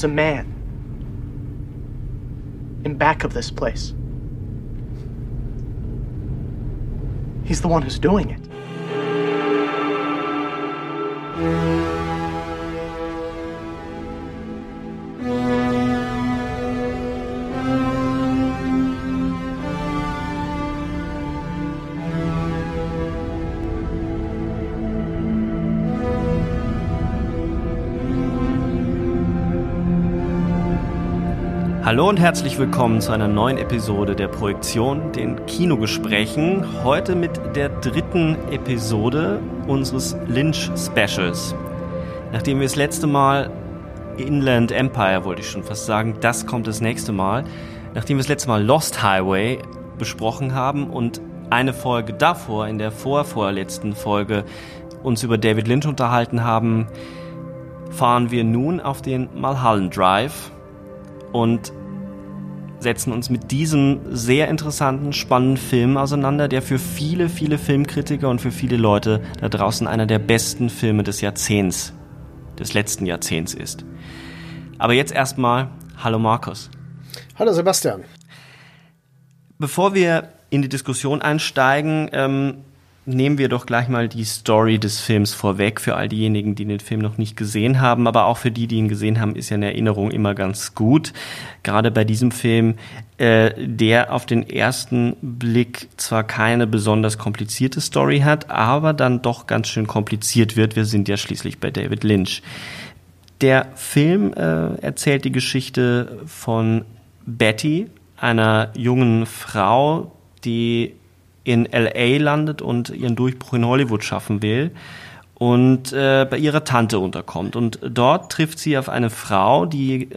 There's a man in back of this place. He's the one who's doing it. Hallo und herzlich willkommen zu einer neuen Episode der Projektion, den Kinogesprächen. Heute mit der dritten Episode unseres Lynch Specials. Nachdem wir das letzte Mal Inland Empire, wollte ich schon fast sagen, das kommt das nächste Mal. Nachdem wir das letzte Mal Lost Highway besprochen haben und eine Folge davor, in der vorvorletzten Folge, uns über David Lynch unterhalten haben, fahren wir nun auf den Malhallen Drive und setzen uns mit diesem sehr interessanten, spannenden Film auseinander, der für viele, viele Filmkritiker und für viele Leute da draußen einer der besten Filme des Jahrzehnts, des letzten Jahrzehnts ist. Aber jetzt erstmal, hallo Markus. Hallo Sebastian. Bevor wir in die Diskussion einsteigen, ähm, nehmen wir doch gleich mal die Story des Films vorweg für all diejenigen, die den Film noch nicht gesehen haben, aber auch für die, die ihn gesehen haben, ist ja eine Erinnerung immer ganz gut. Gerade bei diesem Film, äh, der auf den ersten Blick zwar keine besonders komplizierte Story hat, aber dann doch ganz schön kompliziert wird. Wir sind ja schließlich bei David Lynch. Der Film äh, erzählt die Geschichte von Betty, einer jungen Frau, die in LA landet und ihren Durchbruch in Hollywood schaffen will und äh, bei ihrer Tante unterkommt. Und dort trifft sie auf eine Frau, die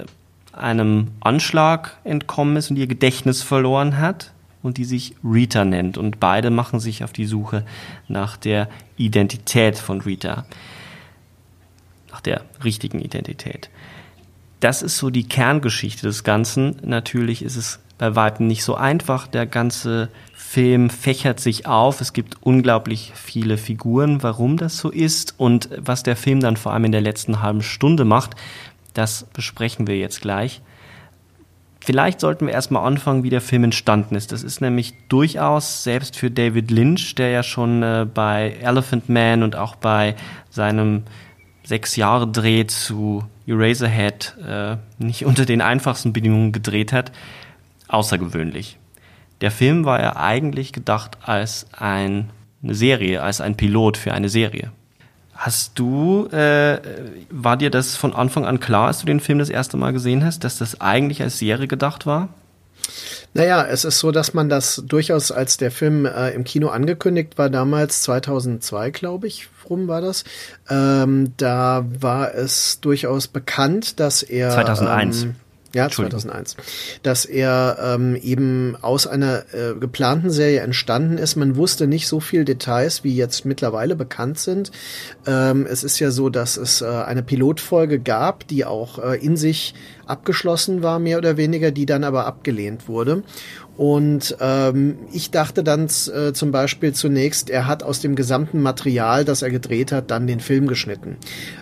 einem Anschlag entkommen ist und ihr Gedächtnis verloren hat und die sich Rita nennt. Und beide machen sich auf die Suche nach der Identität von Rita. Nach der richtigen Identität. Das ist so die Kerngeschichte des Ganzen. Natürlich ist es weitem nicht so einfach. Der ganze Film fächert sich auf. Es gibt unglaublich viele Figuren, warum das so ist und was der Film dann vor allem in der letzten halben Stunde macht, das besprechen wir jetzt gleich. Vielleicht sollten wir erstmal anfangen, wie der Film entstanden ist. Das ist nämlich durchaus selbst für David Lynch, der ja schon äh, bei Elephant Man und auch bei seinem sechs Jahre Dreh zu Eraserhead äh, nicht unter den einfachsten Bedingungen gedreht hat, außergewöhnlich. Der Film war ja eigentlich gedacht als ein, eine Serie, als ein Pilot für eine Serie. Hast du, äh, war dir das von Anfang an klar, als du den Film das erste Mal gesehen hast, dass das eigentlich als Serie gedacht war? Naja, es ist so, dass man das durchaus als der Film äh, im Kino angekündigt war, damals 2002, glaube ich, rum war das. Ähm, da war es durchaus bekannt, dass er 2001. Ähm, ja, 2001. Dass er ähm, eben aus einer äh, geplanten Serie entstanden ist. Man wusste nicht so viel Details, wie jetzt mittlerweile bekannt sind. Ähm, es ist ja so, dass es äh, eine Pilotfolge gab, die auch äh, in sich abgeschlossen war, mehr oder weniger, die dann aber abgelehnt wurde. Und ähm, ich dachte dann äh, zum Beispiel zunächst, er hat aus dem gesamten Material, das er gedreht hat, dann den Film geschnitten.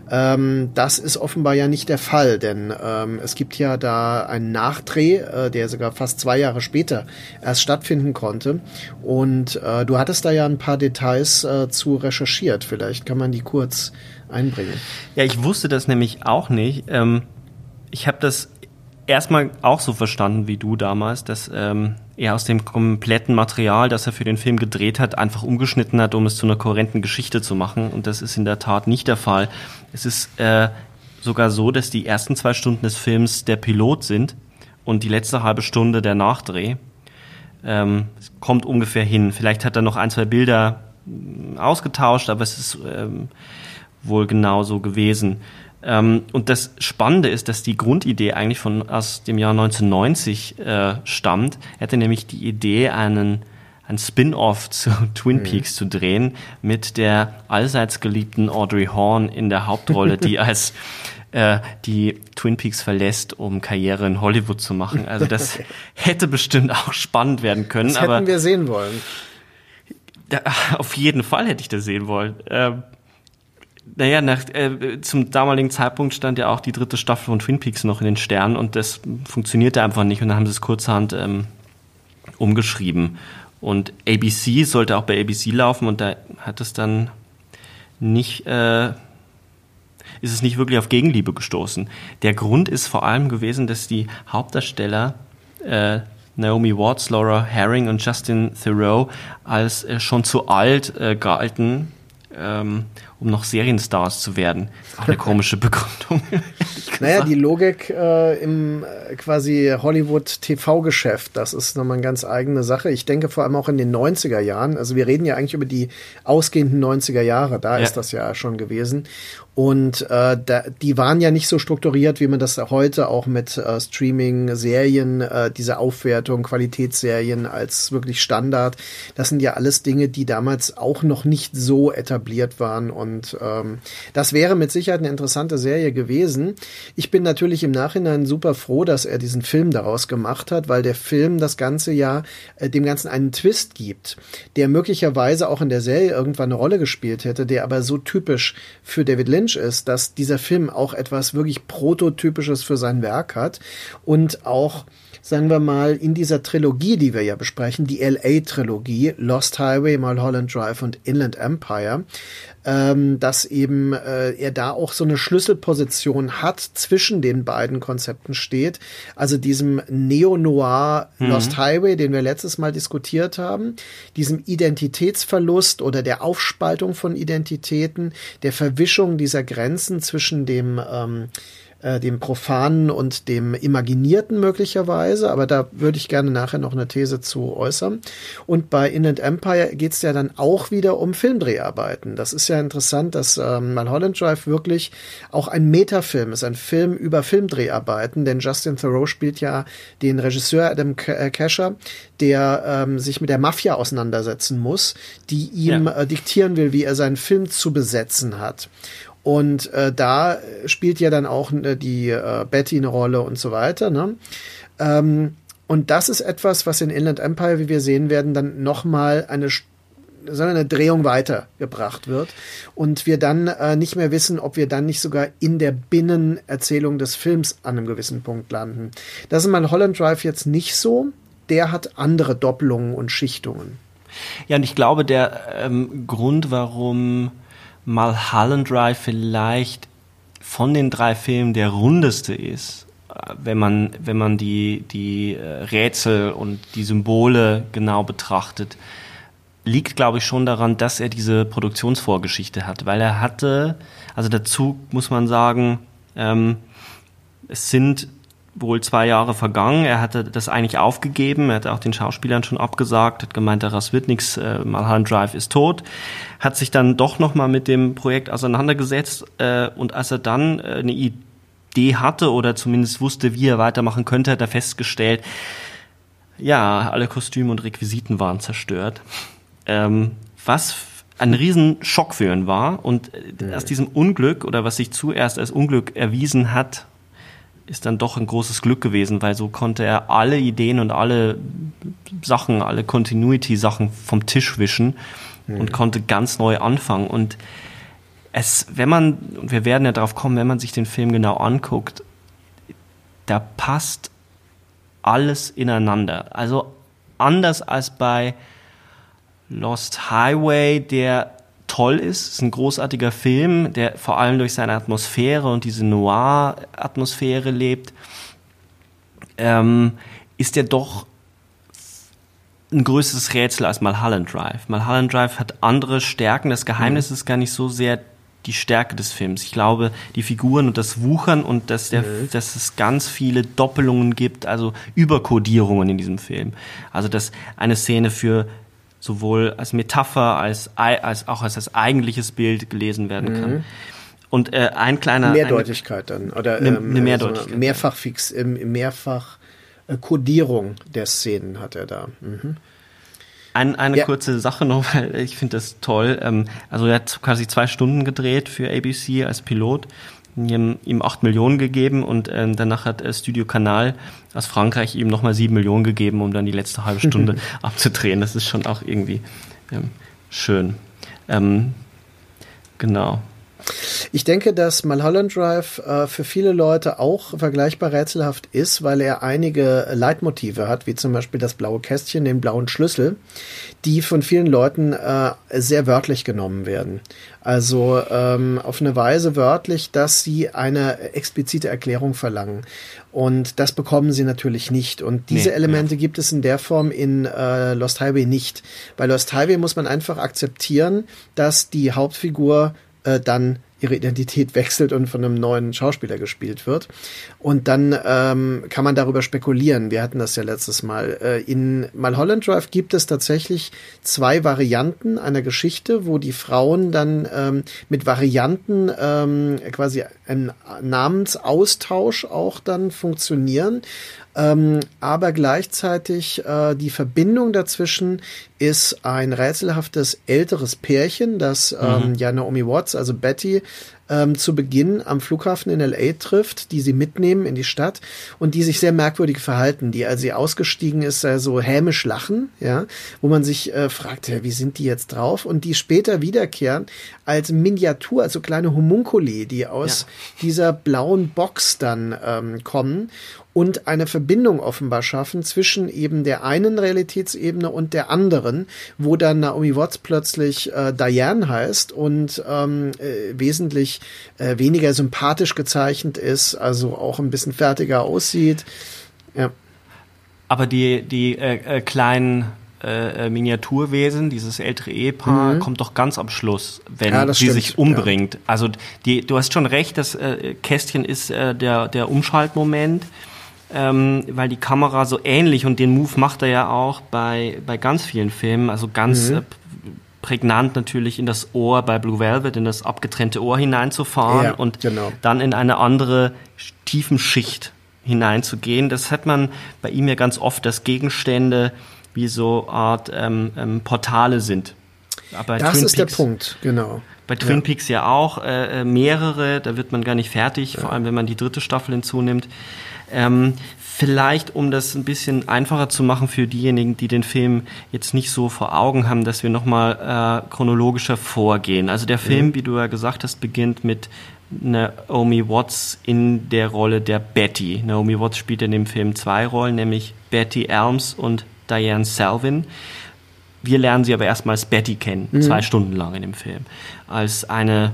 Ähm, das ist offenbar ja nicht der Fall, denn ähm, es gibt ja da einen Nachdreh, äh, der sogar fast zwei Jahre später erst stattfinden konnte. Und äh, du hattest da ja ein paar Details äh, zu recherchiert. Vielleicht kann man die kurz einbringen. Ja, ich wusste das nämlich auch nicht. Ähm, ich habe das erstmal auch so verstanden wie du damals, dass ähm, er aus dem kompletten Material, das er für den Film gedreht hat, einfach umgeschnitten hat, um es zu einer kohärenten Geschichte zu machen. Und das ist in der Tat nicht der Fall. Es ist äh, sogar so, dass die ersten zwei Stunden des Films der Pilot sind und die letzte halbe Stunde der Nachdreh ähm, kommt ungefähr hin. Vielleicht hat er noch ein, zwei Bilder mm, ausgetauscht, aber es ist ähm, wohl genauso gewesen. Ähm, und das Spannende ist, dass die Grundidee eigentlich von aus dem Jahr 1990 äh, stammt. Er hatte nämlich die Idee, einen ein Spin-off zu Twin mhm. Peaks zu drehen mit der allseits geliebten Audrey Horn in der Hauptrolle, die als äh, die Twin Peaks verlässt, um Karriere in Hollywood zu machen. Also das hätte bestimmt auch spannend werden können. Das hätten wir sehen wollen. Da, auf jeden Fall hätte ich das sehen wollen. Ähm, naja, nach, äh, zum damaligen Zeitpunkt stand ja auch die dritte Staffel von Twin Peaks noch in den Sternen und das funktionierte einfach nicht und dann haben sie es kurzerhand ähm, umgeschrieben. Und ABC sollte auch bei ABC laufen und da hat es dann nicht äh, ist es nicht wirklich auf Gegenliebe gestoßen. Der Grund ist vor allem gewesen, dass die Hauptdarsteller äh, Naomi Watts, Laura Herring und Justin Theroux als äh, schon zu alt äh, galten, ähm, um noch Serienstars zu werden. Auch eine komische Begründung. naja, die Logik äh, im äh, quasi Hollywood-TV-Geschäft, das ist nochmal eine ganz eigene Sache. Ich denke vor allem auch in den 90er Jahren. Also wir reden ja eigentlich über die ausgehenden 90er Jahre, da ja. ist das ja schon gewesen. Und äh, da, die waren ja nicht so strukturiert, wie man das heute auch mit äh, Streaming-Serien, äh, diese Aufwertung, Qualitätsserien als wirklich Standard. Das sind ja alles Dinge, die damals auch noch nicht so etabliert waren. Und ähm, das wäre mit Sicherheit eine interessante Serie gewesen. Ich bin natürlich im Nachhinein super froh, dass er diesen Film daraus gemacht hat, weil der Film das ganze ja äh, dem Ganzen einen Twist gibt, der möglicherweise auch in der Serie irgendwann eine Rolle gespielt hätte, der aber so typisch für David Lynch Lynch ist, dass dieser Film auch etwas wirklich Prototypisches für sein Werk hat und auch sagen wir mal, in dieser Trilogie, die wir ja besprechen, die LA-Trilogie, Lost Highway, Mulholland Drive und Inland Empire, ähm, dass eben äh, er da auch so eine Schlüsselposition hat, zwischen den beiden Konzepten steht. Also diesem Neo-Noir mhm. Lost Highway, den wir letztes Mal diskutiert haben, diesem Identitätsverlust oder der Aufspaltung von Identitäten, der Verwischung dieser Grenzen zwischen dem ähm, äh, dem Profanen und dem Imaginierten möglicherweise, aber da würde ich gerne nachher noch eine These zu äußern. Und bei Inland Empire geht es ja dann auch wieder um Filmdreharbeiten. Das ist ja interessant, dass ähm, Mulholland Drive wirklich auch ein Metafilm ist, ein Film über Filmdreharbeiten, denn Justin Thoreau spielt ja den Regisseur Adam Kesher, äh, der ähm, sich mit der Mafia auseinandersetzen muss, die ihm ja. äh, diktieren will, wie er seinen Film zu besetzen hat. Und äh, da spielt ja dann auch äh, die äh, Betty eine Rolle und so weiter. Ne? Ähm, und das ist etwas, was in Inland Empire, wie wir sehen werden, dann nochmal eine sondern eine Drehung weitergebracht wird und wir dann äh, nicht mehr wissen, ob wir dann nicht sogar in der Binnenerzählung des Films an einem gewissen Punkt landen. Das ist mal Holland Drive jetzt nicht so. Der hat andere Doppelungen und Schichtungen. Ja, und ich glaube, der ähm, Grund, warum Mulholland Drive vielleicht von den drei Filmen der rundeste ist, wenn man, wenn man die, die äh, Rätsel und die Symbole genau betrachtet, liegt, glaube ich, schon daran, dass er diese Produktionsvorgeschichte hat, weil er hatte, also dazu muss man sagen, ähm, es sind wohl zwei Jahre vergangen. Er hatte das eigentlich aufgegeben. Er hatte auch den Schauspielern schon abgesagt, hat gemeint, daraus wird nichts. Äh, Malhan Drive ist tot. Hat sich dann doch nochmal mit dem Projekt auseinandergesetzt. Äh, und als er dann äh, eine Idee hatte oder zumindest wusste, wie er weitermachen könnte, hat er festgestellt, ja, alle Kostüme und Requisiten waren zerstört. Ähm, was ein Riesenschock für ihn war. Und äh, aus diesem Unglück oder was sich zuerst als Unglück erwiesen hat, ist dann doch ein großes Glück gewesen, weil so konnte er alle Ideen und alle Sachen, alle Continuity-Sachen vom Tisch wischen mhm. und konnte ganz neu anfangen. Und es, wenn man, und wir werden ja darauf kommen, wenn man sich den Film genau anguckt, da passt alles ineinander. Also anders als bei Lost Highway, der toll ist. Es ist ein großartiger Film, der vor allem durch seine Atmosphäre und diese Noir-Atmosphäre lebt. Ähm, ist er doch ein größeres Rätsel als Mulholland Drive. Mulholland Drive hat andere Stärken. Das Geheimnis mhm. ist gar nicht so sehr die Stärke des Films. Ich glaube, die Figuren und das Wuchern und dass, der, Mhm. dass es ganz viele Doppelungen gibt, also Überkodierungen in diesem Film. Also dass eine Szene für sowohl als Metapher als, als auch als das eigentliches Bild gelesen werden kann. Und äh, ein kleiner eine- Mehrdeutigkeit dann. Oder Eine- ähm, eine Mehrdeutigkeit, so mehrfach fix, mehrfach äh, Kodierung der Szenen hat er da. Mhm. Ein, eine Ja. kurze Sache noch, weil ich finde das toll. Ähm, also er hat quasi zwei Stunden gedreht für ABC als Pilot, ihm, ihm acht Millionen gegeben und ähm, danach hat äh, Studio Kanal aus Frankreich ihm nochmal sieben Millionen gegeben, um dann die letzte halbe Stunde abzudrehen. Das ist schon auch irgendwie ähm, schön. Ähm, genau. Ich denke, dass Mulholland Drive äh, für viele Leute auch vergleichbar rätselhaft ist, weil er einige Leitmotive hat, wie zum Beispiel das blaue Kästchen, den blauen Schlüssel, die von vielen Leuten äh, sehr wörtlich genommen werden. Also ähm, auf eine Weise wörtlich, dass sie eine explizite Erklärung verlangen. Und das bekommen sie natürlich nicht. Und diese Nee, Elemente gibt es in der Form in äh, Lost Highway nicht. Bei Lost Highway muss man einfach akzeptieren, dass die Hauptfigur äh, dann ihre Identität wechselt und von einem neuen Schauspieler gespielt wird. Und dann ähm, kann man darüber spekulieren. Wir hatten das ja letztes Mal. Äh, in Mulholland Drive gibt es tatsächlich zwei Varianten einer Geschichte, wo die Frauen dann ähm, mit Varianten ähm, quasi ein Namensaustausch auch dann funktionieren. Ähm, aber gleichzeitig äh, die Verbindung dazwischen ist ein rätselhaftes älteres Pärchen, das ähm, ja Naomi Watts, also Betty, ähm, zu Beginn am Flughafen in LA trifft, die sie mitnehmen in die Stadt und die sich sehr merkwürdig verhalten, die, als sie ausgestiegen ist, äh, so hämisch lachen, ja, wo man sich äh, fragt, ja, wie sind die jetzt drauf? Und die später wiederkehren als Miniatur, also kleine Homunkuli, die aus dieser blauen Box dann ähm, kommen und eine Verbindung offenbar schaffen zwischen eben der einen Realitätsebene und der anderen, wo dann Naomi Watts plötzlich äh, Diane heißt und ähm, äh, wesentlich äh, weniger sympathisch gezeichnet ist, also auch ein bisschen fertiger aussieht. Ja. Aber die, die äh, äh, kleinen äh, äh, Miniaturwesen, dieses ältere Ehepaar, kommt doch ganz am Schluss, wenn Mhm. Ja, sie stimmt, sich umbringt. Also die, du hast schon recht, das äh, Kästchen ist äh, der, der Umschaltmoment, ähm, weil die Kamera so ähnlich und den Move macht er ja auch bei, bei ganz vielen Filmen, also ganz Mhm. äh, prägnant natürlich in das Ohr bei Blue Velvet, in das abgetrennte Ohr hineinzufahren Ja, und genau. dann in eine andere Tiefenschicht hineinzugehen. Das hat man bei ihm ja ganz oft, dass Gegenstände wie so Art ähm, ähm, Portale sind. Aber Das Twin ist der Peaks- Punkt, genau. Bei Twin Ja. Peaks ja auch äh, äh, mehrere, da wird man gar nicht fertig, vor allem wenn man die dritte Staffel hinzunimmt. Ähm, vielleicht, um das ein bisschen einfacher zu machen für diejenigen, die den Film jetzt nicht so vor Augen haben, dass wir nochmal äh, chronologischer vorgehen. Also der Film, wie du ja gesagt hast, beginnt mit Naomi Watts in der Rolle der Betty. Naomi Watts spielt in dem Film zwei Rollen, nämlich Betty Elms und Diane Selvin. Wir lernen sie aber erstmal als Betty kennen, zwei Stunden lang in dem Film. Als eine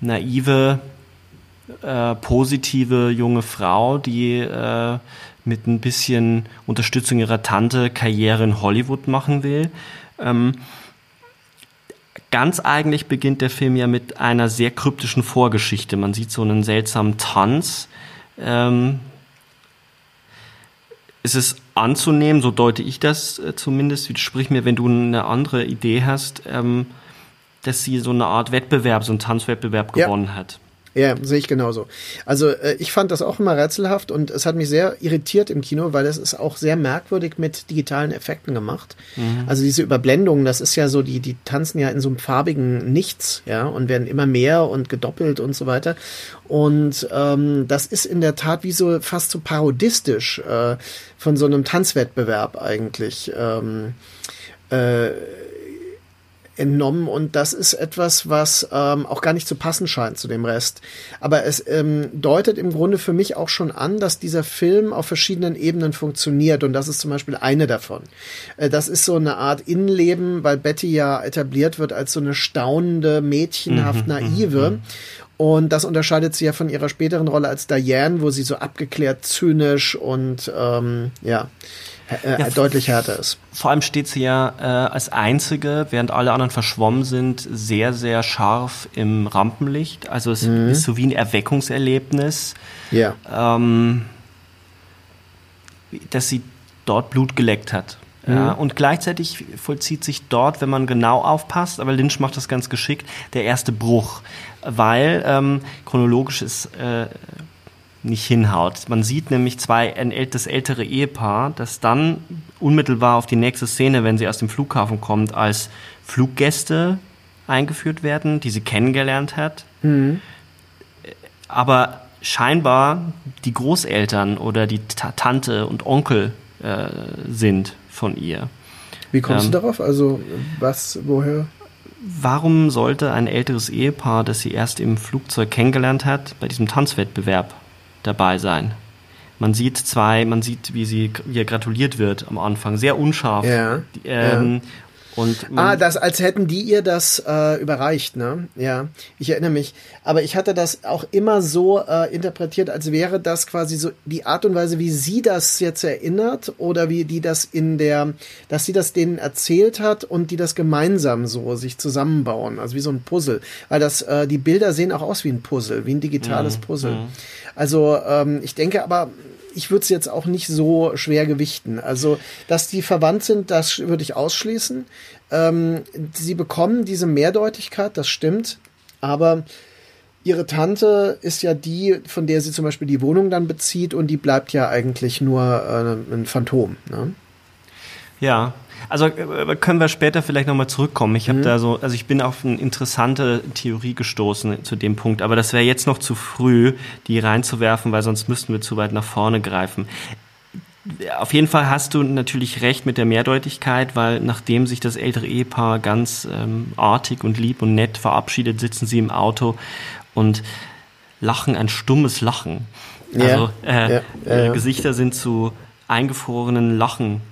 naive, äh, positive junge Frau, die äh, mit ein bisschen Unterstützung ihrer Tante Karriere in Hollywood machen will. Ähm, ganz eigentlich beginnt der Film ja mit einer sehr kryptischen Vorgeschichte. Man sieht so einen seltsamen Tanz. Ähm, es ist anzunehmen, so deute ich das äh, zumindest, sprich mir, wenn du eine andere Idee hast, ähm, dass sie so eine Art Wettbewerb, so einen Tanzwettbewerb Ja. gewonnen hat. Ja, sehe ich genauso. Also äh, ich fand das auch immer rätselhaft und es hat mich sehr irritiert im Kino, weil es ist auch sehr merkwürdig mit digitalen Effekten gemacht. Also diese Überblendungen, das ist ja so, die, die tanzen ja in so einem farbigen Nichts, ja, und werden immer mehr und gedoppelt und so weiter. Und ähm, das ist in der Tat wie so fast so parodistisch äh, von so einem Tanzwettbewerb eigentlich. Ähm, äh, entnommen. Und das ist etwas, was ähm, auch gar nicht zu passen scheint zu dem Rest. Aber es ähm, deutet im Grunde für mich auch schon an, dass dieser Film auf verschiedenen Ebenen funktioniert. Und das ist zum Beispiel eine davon. Äh, das ist so eine Art Innenleben, weil Betty ja etabliert wird als so eine staunende, mädchenhaft naive. Und das unterscheidet sie ja von ihrer späteren Rolle als Diane, wo sie so abgeklärt, zynisch und ähm, ja, äh, Ja, deutlich härter ist. Vor allem steht sie ja äh, als einzige, während alle anderen verschwommen sind, sehr, sehr scharf im Rampenlicht. Also es ist so wie ein Erweckungserlebnis, Ja. ähm, dass sie dort Blut geleckt hat. Ja, und gleichzeitig vollzieht sich dort, wenn man genau aufpasst, aber Lynch macht das ganz geschickt, der erste Bruch, weil ähm, chronologisch es äh, nicht hinhaut. Man sieht nämlich zwei, ein das ältere Ehepaar, das dann unmittelbar auf die nächste Szene, wenn sie aus dem Flughafen kommt, als Fluggäste eingeführt werden, die sie kennengelernt hat. Aber scheinbar die Großeltern oder die Ta Tante und Onkel äh, sind von ihr. Wie kommst Ähm, du darauf? Also was, woher? Warum sollte ein älteres Ehepaar, das sie erst im Flugzeug kennengelernt hat, bei diesem Tanzwettbewerb dabei sein? Man sieht zwei, man sieht, wie sie, ihr gratuliert wird am Anfang, sehr unscharf. Ja, ähm, Und Ah, das, als hätten die ihr das äh, überreicht, ne? Ja, ich erinnere mich. Aber ich hatte das auch immer so äh, interpretiert, als wäre das quasi so die Art und Weise, wie sie das jetzt erinnert oder wie die das in der, dass sie das denen erzählt hat und die das gemeinsam so sich zusammenbauen, also wie so ein Puzzle. Weil das, äh, die Bilder sehen auch aus wie ein Puzzle, wie ein digitales Puzzle. Also ähm, ich denke aber, ich würde es jetzt auch nicht so schwer gewichten. Also, dass die verwandt sind, das würde ich ausschließen. Ähm, sie bekommen diese Mehrdeutigkeit, das stimmt. Aber ihre Tante ist ja die, von der sie zum Beispiel die Wohnung dann bezieht und die bleibt ja eigentlich nur äh, ein Phantom. Ne? Ja, also äh, können wir später vielleicht nochmal zurückkommen. Ich habe Mhm. da so, also ich bin auf eine interessante Theorie gestoßen zu dem Punkt, aber das wäre jetzt noch zu früh, die reinzuwerfen, weil sonst müssten wir zu weit nach vorne greifen. Auf jeden Fall hast du natürlich recht mit der Mehrdeutigkeit, weil nachdem sich das ältere Ehepaar ganz ähm, artig und lieb und nett verabschiedet, sitzen sie im Auto und lachen ein stummes Lachen. Ja, Also äh, ja, ja, ihre ja. Gesichter sind zu eingefrorenen Lachen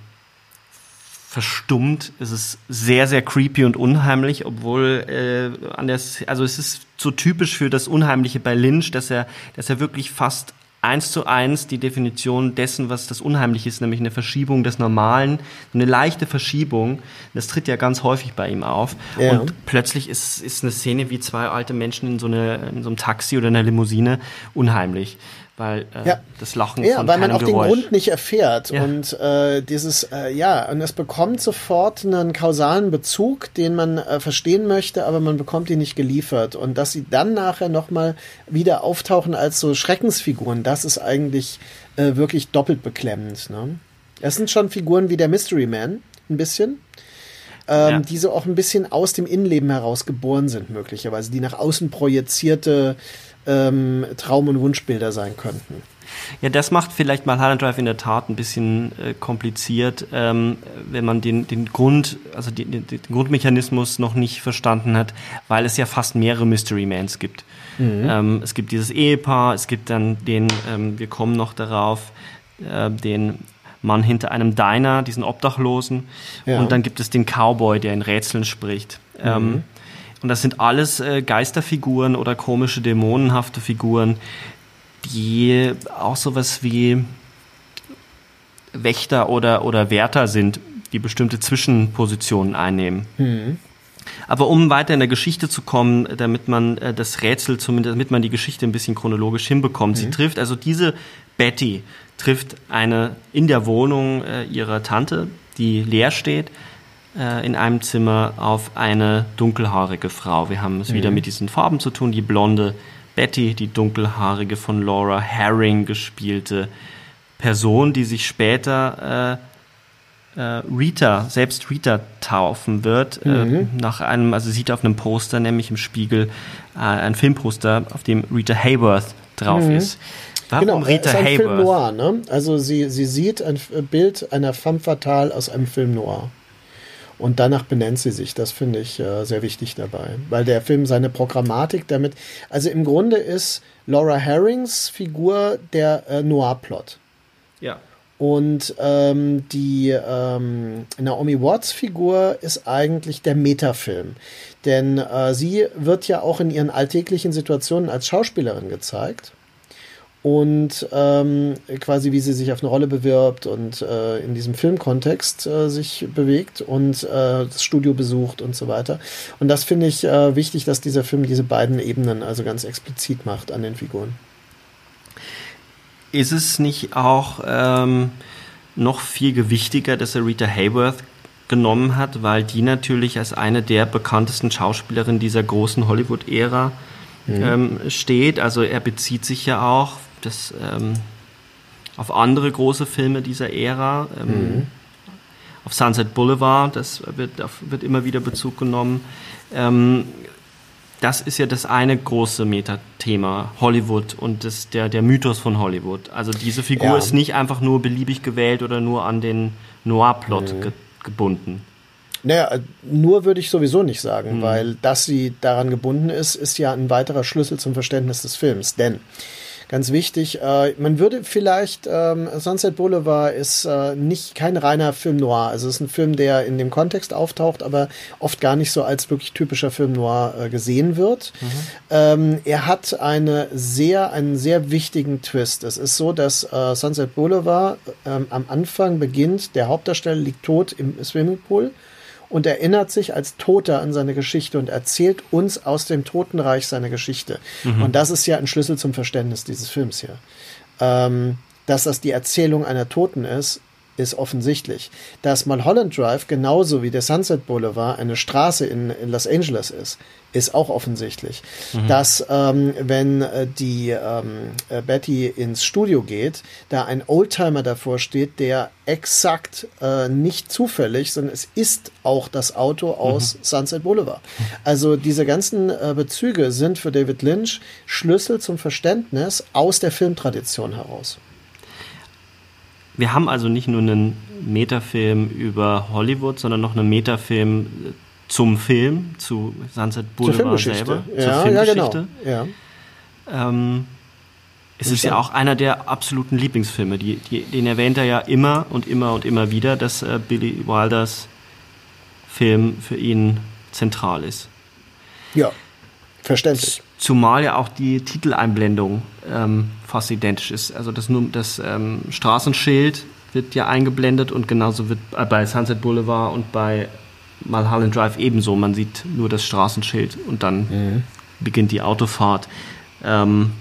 verstummt. Es ist sehr, sehr creepy und unheimlich, obwohl äh, an der, also es ist so typisch für das Unheimliche bei Lynch, dass er, dass er wirklich fast eins zu eins die Definition dessen, was das Unheimliche ist, nämlich eine Verschiebung des Normalen, eine leichte Verschiebung. Das tritt ja ganz häufig bei ihm auf. Ja. Und plötzlich ist, ist eine Szene wie zwei alte Menschen in so, eine, in so einem Taxi oder einer Limousine unheimlich. Weil äh, Ja. das Lachen Ja, von weil man auch den Geräusch. Grund nicht erfährt. Ja. Und äh, dieses, äh, ja, und es bekommt sofort einen kausalen Bezug, den man äh, verstehen möchte, aber man bekommt ihn nicht geliefert. Und dass sie dann nachher nochmal wieder auftauchen als so Schreckensfiguren, das ist eigentlich äh, wirklich doppelt beklemmend. Ne? Das sind schon Figuren wie der Mystery Man, ein bisschen. Ähm, Ja. die so auch ein bisschen aus dem Innenleben heraus geboren sind, möglicherweise, die nach außen projizierte ähm, Traum- und Wunschbilder sein könnten. Ja, das macht vielleicht mal Highland Drive in der Tat ein bisschen äh, kompliziert, ähm, wenn man den, den Grund, also den, den, den Grundmechanismus noch nicht verstanden hat, weil es ja fast mehrere Mystery Mans gibt. Ähm, es gibt dieses Ehepaar, es gibt dann den, ähm, wir kommen noch darauf, äh, den Mann hinter einem Diner, diesen Obdachlosen, Ja. und dann gibt es den Cowboy, der in Rätseln spricht. Ähm, und das sind alles äh, Geisterfiguren oder komische, dämonenhafte Figuren, die auch sowas wie Wächter oder, oder Wärter sind, die bestimmte Zwischenpositionen einnehmen. Aber um weiter in der Geschichte zu kommen, damit man äh, das Rätsel zumindest, damit man die Geschichte ein bisschen chronologisch hinbekommt, sie trifft, also diese Betty trifft eine in der Wohnung äh, ihrer Tante, die leer steht, äh, in einem Zimmer auf eine dunkelhaarige Frau. Wir haben es wieder mit diesen Farben zu tun, die blonde Betty, die dunkelhaarige von Laura Herring gespielte Person, die sich später äh, äh, Rita, selbst Rita taufen wird, äh, nach einem, also sie sieht auf einem Poster, nämlich im Spiegel, äh, ein Filmposter, auf dem Rita Hayworth drauf ist. Warum Genau, Rita ist ein Film Hayworth? Noir, ne? Also sie, sie sieht ein Bild einer femme fatale aus einem Film Noir. Und danach benennt sie sich. Das finde ich äh, sehr wichtig dabei. Weil der Film seine Programmatik damit. Also im Grunde ist Laura Herrings Figur der äh, Noir-Plot. Ja. Und ähm, die ähm, Naomi Watts Figur ist eigentlich der Metafilm. Denn äh, sie wird ja auch in ihren alltäglichen Situationen als Schauspielerin gezeigt und ähm, quasi wie sie sich auf eine Rolle bewirbt und äh, in diesem Filmkontext äh, sich bewegt und äh, das Studio besucht und so weiter. Und das finde ich äh, wichtig, dass dieser Film diese beiden Ebenen also ganz explizit macht an den Figuren. Ist es nicht auch ähm, noch viel gewichtiger, dass er Rita Hayworth genommen hat, weil die natürlich als eine der bekanntesten Schauspielerinnen dieser großen Hollywood-Ära mhm. ähm, steht. Also er bezieht sich ja auch das, ähm, auf andere große Filme dieser Ära. Ähm, mhm. Auf Sunset Boulevard, das wird, wird immer wieder Bezug genommen. Ähm, das ist ja das eine große Metathema, Hollywood und das, der, der Mythos von Hollywood. Also diese Figur ja. ist nicht einfach nur beliebig gewählt oder nur an den Noir-Plot mhm. ge gebunden. Naja, nur würde ich sowieso nicht sagen, mhm. weil dass sie daran gebunden ist, ist ja ein weiterer Schlüssel zum Verständnis des Films. Denn ganz wichtig. Äh, man würde vielleicht, ähm, Sunset Boulevard ist äh, nicht kein reiner Film noir. Also es ist ein Film, der in dem Kontext auftaucht, aber oft gar nicht so als wirklich typischer Film noir äh, gesehen wird. Mhm. Ähm, er hat eine sehr, einen sehr wichtigen Twist. Es ist so, dass äh, Sunset Boulevard ähm, am Anfang beginnt, der Hauptdarsteller liegt tot im Swimmingpool und erinnert sich als Toter an seine Geschichte und erzählt uns aus dem Totenreich seine Geschichte. Mhm. Und das ist ja ein Schlüssel zum Verständnis dieses Films hier. Ähm, dass das die Erzählung einer Toten ist, ist offensichtlich. Dass Mulholland Drive genauso wie der Sunset Boulevard eine Straße in, in Los Angeles ist, ist auch offensichtlich. Mhm. Dass, ähm, wenn äh, die ähm, äh, Betty ins Studio geht, da ein Oldtimer davor steht, der exakt äh, nicht zufällig, sondern es ist auch das Auto aus mhm. Sunset Boulevard. Also diese ganzen äh, Bezüge sind für David Lynch Schlüssel zum Verständnis aus der Filmtradition heraus. Wir haben also nicht nur einen Metafilm über Hollywood, sondern noch einen Metafilm zum Film, zu Sunset Boulevard selber. Ja, zur Filmgeschichte. Ja, genau. Ja. Ähm, es ist ja auch einer der absoluten Lieblingsfilme. Die, die, den erwähnt er ja immer und immer und immer wieder, dass äh, Billy Wilders Film für ihn zentral ist. Ja, verständlich. Zumal ja auch die Titeleinblendung ähm, fast identisch ist. Also das, das ähm, Straßenschild wird ja eingeblendet und genauso wird bei Sunset Boulevard und bei Mulholland Drive ebenso. Man sieht nur das Straßenschild und dann mhm. beginnt die Autofahrt. Ähm,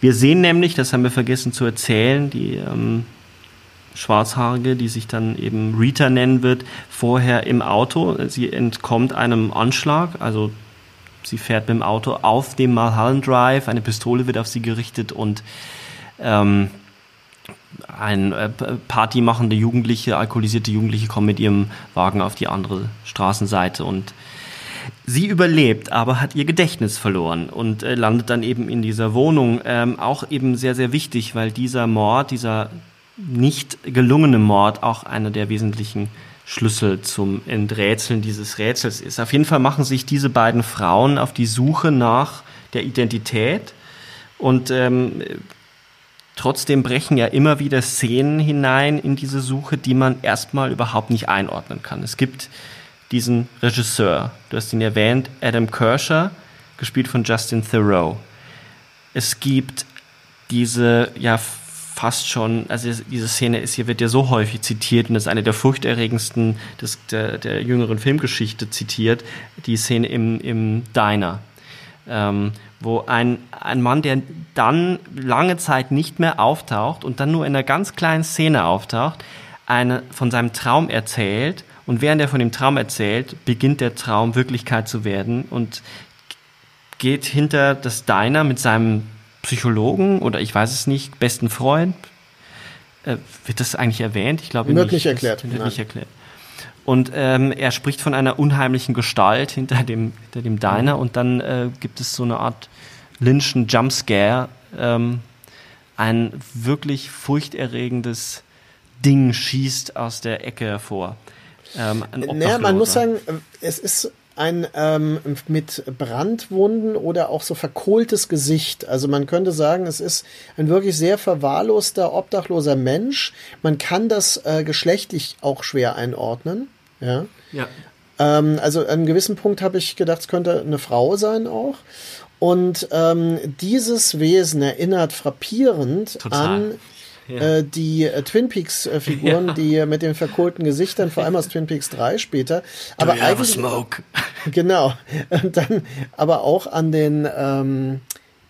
wir sehen nämlich, das haben wir vergessen zu erzählen, die ähm, Schwarzhaarige, die sich dann eben Rita nennen wird, vorher im Auto. Sie entkommt einem Anschlag, also Sie fährt mit dem Auto auf dem Mulholland Drive, eine Pistole wird auf sie gerichtet und ähm, ein äh, partymachende Jugendliche, alkoholisierte Jugendliche kommen mit ihrem Wagen auf die andere Straßenseite und sie überlebt, aber hat ihr Gedächtnis verloren und äh, landet dann eben in dieser Wohnung. Ähm, auch eben sehr, sehr wichtig, weil dieser Mord, dieser nicht gelungene Mord auch einer der wesentlichen Schlüssel zum Enträtseln dieses Rätsels ist. Auf jeden Fall machen sich diese beiden Frauen auf die Suche nach der Identität und ähm, trotzdem brechen ja immer wieder Szenen hinein in diese Suche, die man erstmal überhaupt nicht einordnen kann. Es gibt diesen Regisseur, du hast ihn erwähnt, Adam Kershaw, gespielt von Justin Thoreau. Es gibt diese ja fast schon, also diese Szene ist hier wird ja so häufig zitiert und ist eine der furchterregendsten des, der, der jüngeren Filmgeschichte zitiert, die Szene im, im Diner. Ähm, wo ein, ein Mann, der dann lange Zeit nicht mehr auftaucht und dann nur in einer ganz kleinen Szene auftaucht, eine, von seinem Traum erzählt und während er von dem Traum erzählt, beginnt der Traum Wirklichkeit zu werden und geht hinter das Diner mit seinem Psychologen oder ich weiß es nicht, besten Freund. Äh, wird das eigentlich erwähnt? Ich glaube wird nicht. erklärt. Wird nicht erklärt. Und ähm, er spricht von einer unheimlichen Gestalt hinter dem, hinter dem Diner und dann äh, gibt es so eine Art Lynchen Jumpscare. Ähm, ein wirklich furchterregendes Ding schießt aus der Ecke hervor. Ähm, naja, man muss sagen, es ist ein ähm, mit Brandwunden oder auch so verkohltes Gesicht. Also man könnte sagen, es ist ein wirklich sehr verwahrloster, obdachloser Mensch. Man kann das äh, geschlechtlich auch schwer einordnen. Ja. Ja. Ähm, also an einem gewissen Punkt habe ich gedacht, es könnte eine Frau sein auch. Und ähm, dieses Wesen erinnert frappierend Total. an Ja. äh, die äh, Twin Peaks-Figuren, Ja. die mit den verkohlten Gesichtern, vor allem aus Twin Peaks 3 später. Aber eigentlich, smoke? Genau. Und dann aber auch an den, ähm,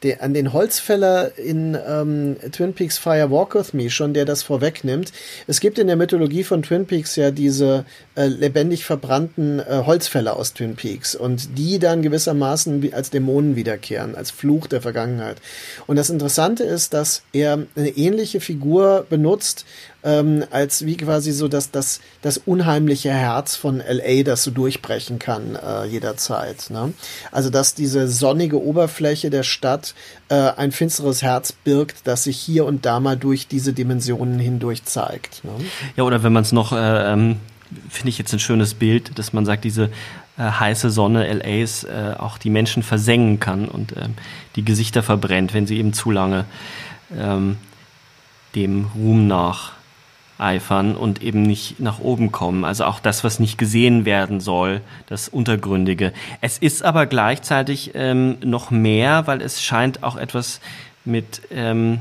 de, an den Holzfäller in ähm, Twin Peaks Fire Walk With Me schon, der das vorwegnimmt. Es gibt in der Mythologie von Twin Peaks ja diese äh, lebendig verbrannten äh, Holzfäller aus Twin Peaks und die dann gewissermaßen als Dämonen wiederkehren, als Fluch der Vergangenheit. Und das Interessante ist, dass er eine ähnliche Figur benutzt, ähm, als wie quasi so das, das, das unheimliche Herz von LA, das so durchbrechen kann äh, jederzeit. Ne? Also dass diese sonnige Oberfläche der Stadt äh, ein finsteres Herz birgt, das sich hier und da mal durch diese Dimensionen hindurch zeigt. Ne? Ja, oder wenn man es noch, äh, ähm, finde ich jetzt ein schönes Bild, dass man sagt, diese äh, heiße Sonne LAs äh, auch die Menschen versengen kann und ähm, die Gesichter verbrennt, wenn sie eben zu lange ähm, dem Ruhm nach eifern und eben nicht nach oben kommen. Also auch das, was nicht gesehen werden soll, das Untergründige. Es ist aber gleichzeitig ähm, noch mehr, weil es scheint auch etwas mit ähm,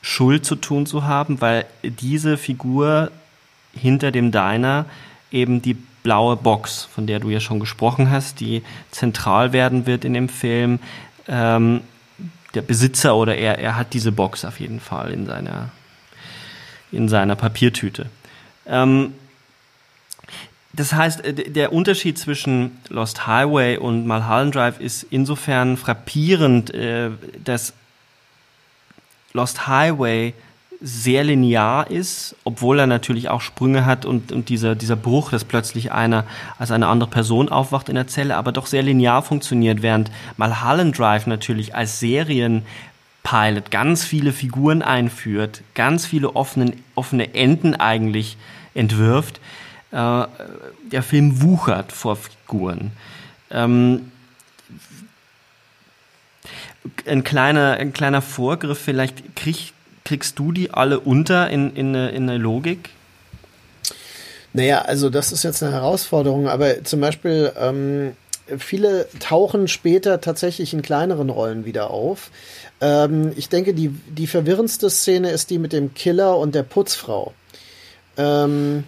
Schuld zu tun zu haben, weil diese Figur hinter dem Diner eben die blaue Box, von der du ja schon gesprochen hast, die zentral werden wird in dem Film. Ähm, der Besitzer oder er, er hat diese Box auf jeden Fall in seiner, in seiner Papiertüte. Ähm, das heißt, äh, der Unterschied zwischen Lost Highway und Mulholland Drive ist insofern frappierend, äh, dass Lost Highway sehr linear ist, obwohl er natürlich auch Sprünge hat und, und dieser, dieser Bruch, dass plötzlich einer als eine andere Person aufwacht in der Zelle, aber doch sehr linear funktioniert, während Mulholland Drive natürlich als Serienpilot ganz viele Figuren einführt, ganz viele offene, offene Enden eigentlich entwirft. Äh, der Film wuchert vor Figuren. Ähm, ein kleiner, ein kleiner Vorgriff, vielleicht krieg, kriegst du die alle unter in, in, eine, in eine Logik? Naja, also das ist jetzt eine Herausforderung, aber zum Beispiel ähm, viele tauchen später tatsächlich in kleineren Rollen wieder auf. Ähm, ich denke, die, die verwirrendste Szene ist die mit dem Killer und der Putzfrau. Ähm,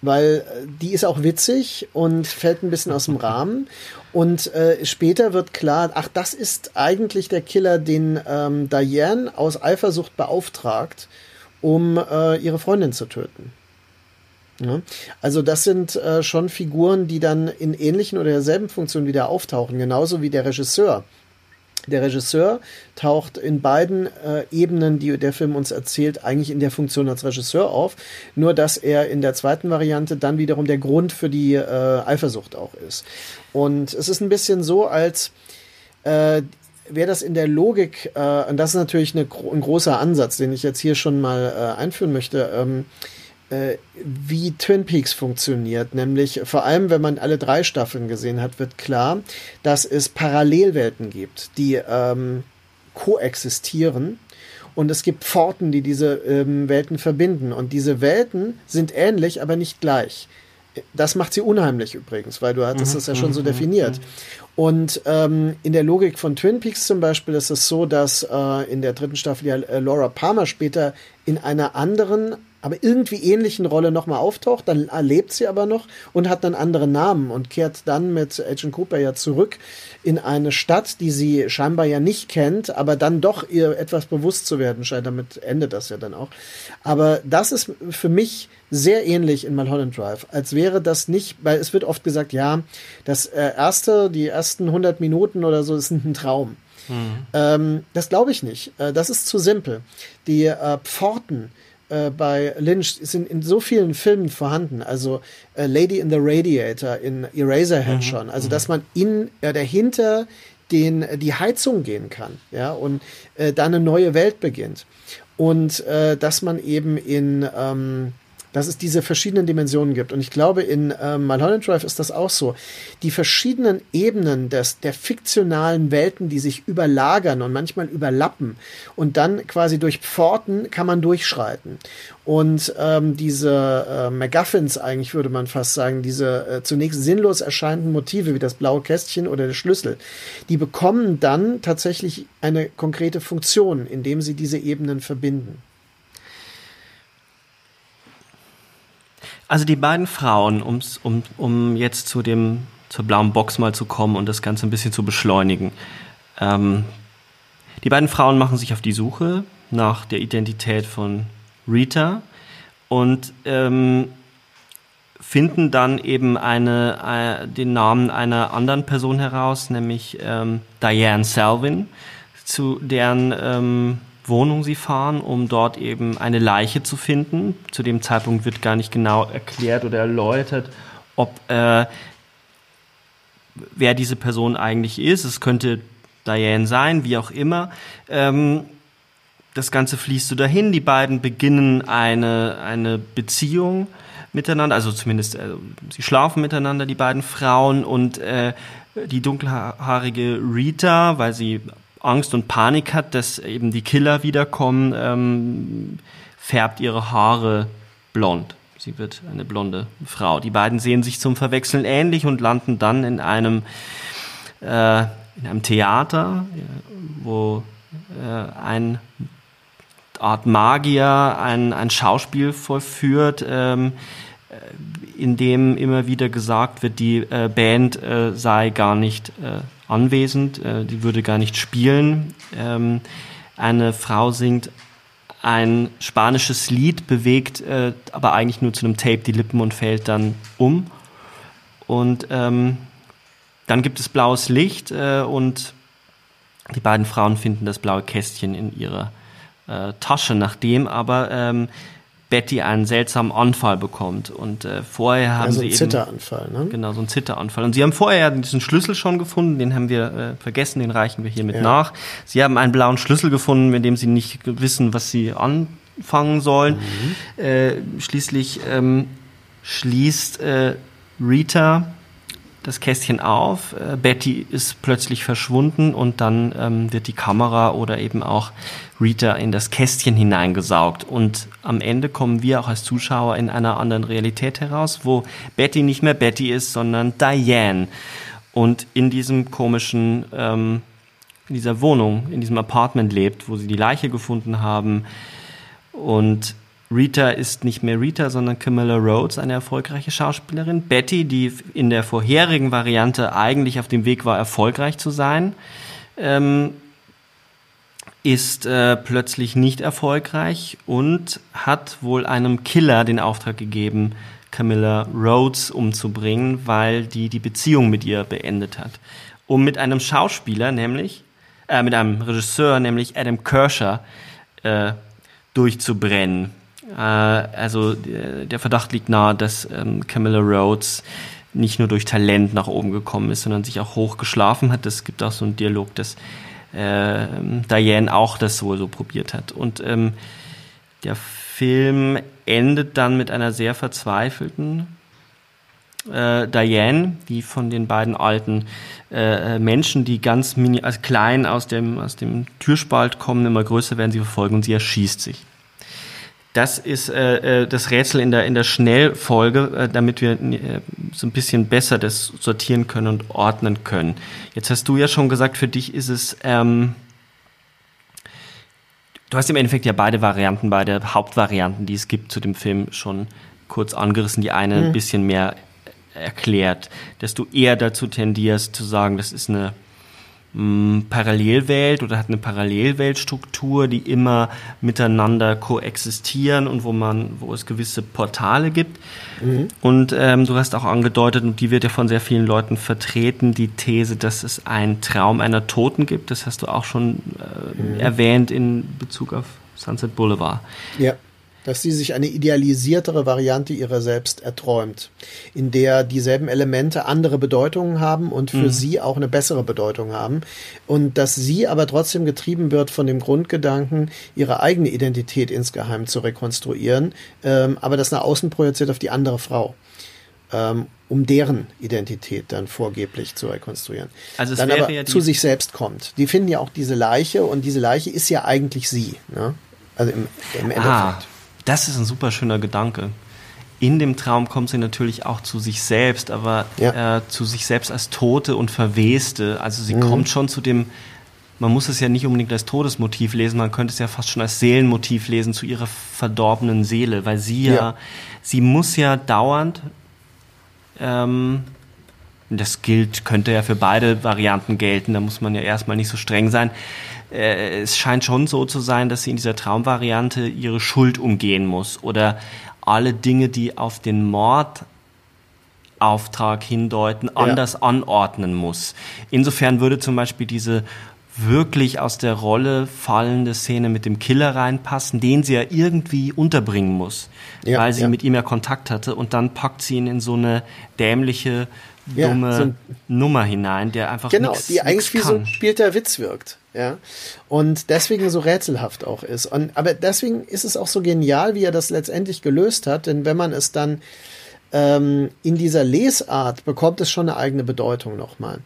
weil äh, die ist auch witzig und fällt ein bisschen aus dem Rahmen. Und äh, später wird klar, ach, das ist eigentlich der Killer, den ähm, Diane aus Eifersucht beauftragt, um äh, ihre Freundin zu töten. Ja, also das sind äh, schon Figuren, die dann in ähnlichen oder derselben Funktionen wieder auftauchen, genauso wie der Regisseur. Der Regisseur taucht in beiden äh, Ebenen, die der Film uns erzählt, eigentlich in der Funktion als Regisseur auf, nur dass er in der zweiten Variante dann wiederum der Grund für die äh, Eifersucht auch ist. Und es ist ein bisschen so, als äh, wäre das in der Logik, äh, und das ist natürlich eine, ein großer Ansatz, den ich jetzt hier schon mal äh, einführen möchte, ähm, äh, wie Twin Peaks funktioniert. Nämlich vor allem, wenn man alle drei Staffeln gesehen hat, wird klar, dass es Parallelwelten gibt, die ähm, koexistieren. Und es gibt Pforten, die diese ähm, Welten verbinden. Und diese Welten sind ähnlich, aber nicht gleich. Das macht sie unheimlich übrigens, weil du hattest das ja schon so definiert. Und ähm, in der Logik von Twin Peaks zum Beispiel ist es so, dass äh, in der dritten Staffel ja äh, Laura Palmer später in einer anderen, aber irgendwie ähnlichen Rolle nochmal auftaucht. Dann erlebt sie aber noch und hat einen anderen Namen und kehrt dann mit Agent Cooper ja zurück in eine Stadt, die sie scheinbar ja nicht kennt, aber dann doch ihr etwas bewusst zu werden scheint. Damit endet das ja dann auch. Aber das ist für mich sehr ähnlich in Mulholland Drive, als wäre das nicht, weil es wird oft gesagt, ja, das äh, erste, die ersten 100 Minuten oder so sind ein Traum. Ähm, das glaube ich nicht. Äh, das ist zu simpel. Die äh, Pforten äh, bei Lynch sind in so vielen Filmen vorhanden. Also äh, Lady in the Radiator, in Eraserhead schon. Also dass man in äh, dahinter den die Heizung gehen kann, ja, und äh, dann eine neue Welt beginnt. Und äh, dass man eben in ähm, dass es diese verschiedenen Dimensionen gibt. Und ich glaube, in äh, Mulholland Drive ist das auch so. Die verschiedenen Ebenen des, der fiktionalen Welten, die sich überlagern und manchmal überlappen und dann quasi durch Pforten kann man durchschreiten. Und ähm, diese äh, MacGuffins eigentlich würde man fast sagen, diese äh, zunächst sinnlos erscheinenden Motive wie das blaue Kästchen oder der Schlüssel, die bekommen dann tatsächlich eine konkrete Funktion, indem sie diese Ebenen verbinden. Also die beiden Frauen, ums, um, um jetzt zu dem, zur blauen Box mal zu kommen und das Ganze ein bisschen zu beschleunigen. Ähm, die beiden Frauen machen sich auf die Suche nach der Identität von Rita und ähm, finden dann eben eine, äh, den Namen einer anderen Person heraus, nämlich ähm, Diane Selvin, zu deren ähm, Wohnung sie fahren, um dort eben eine Leiche zu finden. Zu dem Zeitpunkt wird gar nicht genau erklärt oder erläutert, ob äh, wer diese Person eigentlich ist. Es könnte Diane sein, wie auch immer. Ähm, das Ganze fließt so dahin. Die beiden beginnen eine, eine Beziehung miteinander, also zumindest äh, sie schlafen miteinander, die beiden Frauen und äh, die dunkelhaarige Rita, weil sie Angst und Panik hat, dass eben die Killer wiederkommen, ähm, färbt ihre Haare blond. Sie wird eine blonde Frau. Die beiden sehen sich zum Verwechseln ähnlich und landen dann in einem, äh, in einem Theater, wo äh, ein Art Magier ein, ein Schauspiel vollführt, ähm, in dem immer wieder gesagt wird, die äh, Band äh, sei gar nicht äh, anwesend, äh, die würde gar nicht spielen. Ähm, eine Frau singt ein spanisches Lied, bewegt äh, aber eigentlich nur zu einem Tape die Lippen und fällt dann um. Und ähm, dann gibt es blaues Licht äh, und die beiden Frauen finden das blaue Kästchen in ihrer Tasche, nachdem aber ähm, Betty einen seltsamen Anfall bekommt. Und äh, vorher haben ja, so sie ein eben Zitteranfall, ne? genau so einen Zitteranfall. Und sie haben vorher diesen Schlüssel schon gefunden, den haben wir äh, vergessen, den reichen wir hiermit Ja. nach. Sie haben einen blauen Schlüssel gefunden, mit dem sie nicht wissen, was sie anfangen sollen. Äh, schließlich ähm, schließt äh, Rita das Kästchen auf. Äh, Betty ist plötzlich verschwunden und dann ähm, wird die Kamera oder eben auch Rita in das Kästchen hineingesaugt. Und am Ende kommen wir auch als Zuschauer in einer anderen Realität heraus, wo Betty nicht mehr Betty ist, sondern Diane. Und in diesem komischen, ähm, in dieser Wohnung, in diesem Apartment lebt, wo sie die Leiche gefunden haben. Und Rita ist nicht mehr Rita, sondern Camilla Rhodes, eine erfolgreiche Schauspielerin. Betty, die in der vorherigen Variante eigentlich auf dem Weg war, erfolgreich zu sein, ähm, ist äh, plötzlich nicht erfolgreich und hat wohl einem Killer den Auftrag gegeben, Camilla Rhodes umzubringen, weil die die Beziehung mit ihr beendet hat. Um mit einem Schauspieler, nämlich, äh, mit einem Regisseur, nämlich Adam Kershaw, äh, durchzubrennen. Äh, also äh, der Verdacht liegt nahe, dass ähm, Camilla Rhodes nicht nur durch Talent nach oben gekommen ist, sondern sich auch hoch geschlafen hat. Es gibt auch so einen Dialog, dass äh, Diane auch das wohl so probiert hat. Und ähm, der Film endet dann mit einer sehr verzweifelten äh, Diane, die von den beiden alten äh, Menschen, die ganz mini als klein aus dem, aus dem Türspalt kommen, immer größer werden, sie verfolgen und sie erschießt sich. Das ist äh, äh, das Rätsel in der, in der Schnellfolge, äh, damit wir äh, so ein bisschen besser das sortieren können und ordnen können. Jetzt hast du ja schon gesagt, für dich ist es, ähm, du hast im Endeffekt ja beide Varianten, beide Hauptvarianten, die es gibt zu dem Film schon kurz angerissen. Die eine ein bisschen mehr erklärt, dass du eher dazu tendierst zu sagen, das ist eine mh, Parallelwelt oder hat eine Parallelweltstruktur, die immer miteinander koexistieren und wo man, wo es gewisse Portale gibt. Und ähm, du hast auch angedeutet, und die wird ja von sehr vielen Leuten vertreten, die These, dass es einen Traum einer Toten gibt. Das hast du auch schon äh, erwähnt in Bezug auf Sunset Boulevard. Ja. Dass sie sich eine idealisiertere Variante ihrer selbst erträumt, in der dieselben Elemente andere Bedeutungen haben und für mhm. sie auch eine bessere Bedeutung haben und dass sie aber trotzdem getrieben wird von dem Grundgedanken, ihre eigene Identität insgeheim zu rekonstruieren, ähm, aber das nach außen projiziert auf die andere Frau. Ähm, um deren Identität dann vorgeblich zu rekonstruieren. Also es dann aber ja zu sich selbst kommt. Die finden ja auch diese Leiche und diese Leiche ist ja eigentlich sie. Ne? Also im, im Endeffekt. Ah, das ist ein super schöner Gedanke. In dem Traum kommt sie natürlich auch zu sich selbst, aber ja. äh, zu sich selbst als Tote und Verweste. Also sie mhm. kommt schon zu dem, man muss es ja nicht unbedingt als Todesmotiv lesen, man könnte es ja fast schon als Seelenmotiv lesen zu ihrer verdorbenen Seele, weil sie ja, ja sie muss ja dauernd, ähm, das gilt, könnte ja für beide Varianten gelten, da muss man ja erstmal nicht so streng sein, äh, es scheint schon so zu sein, dass sie in dieser Traumvariante ihre Schuld umgehen muss oder alle Dinge, die auf den Mordauftrag hindeuten, ja. anders anordnen muss. Insofern würde zum Beispiel diese wirklich aus der Rolle fallende Szene mit dem Killer reinpassen, den sie ja irgendwie unterbringen muss, ja, weil sie ja. mit ihm ja Kontakt hatte und dann packt sie ihn in so eine dämliche, dumme ja, so Nummer hinein, der einfach genau, nix, die eigentlich wie so ein spielter Witz wirkt ja. Und deswegen so rätselhaft auch ist. Und, aber deswegen ist es auch so genial, wie er das letztendlich gelöst hat, denn wenn man es dann ähm, in dieser Lesart bekommt es schon eine eigene Bedeutung nochmal.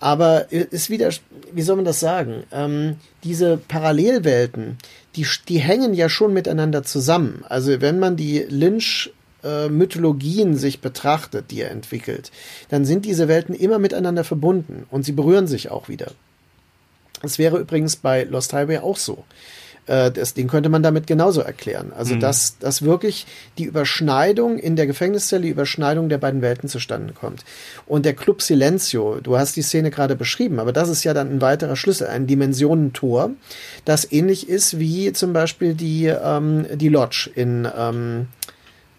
Aber ist wieder, wie soll man das sagen? Ähm, diese Parallelwelten, die, die hängen ja schon miteinander zusammen. Also wenn man die Lynch äh, Mythologien sich betrachtet, die er entwickelt, dann sind diese Welten immer miteinander verbunden und sie berühren sich auch wieder. Das wäre übrigens bei Lost Highway auch so. Äh, das, den könnte man damit genauso erklären. Also, mhm. dass, dass wirklich die Überschneidung in der Gefängniszelle, die Überschneidung der beiden Welten zustande kommt. Und der Club Silencio, du hast die Szene gerade beschrieben, aber das ist ja dann ein weiterer Schlüssel, ein Dimensionentor, das ähnlich ist wie zum Beispiel die, ähm, die Lodge in, ähm,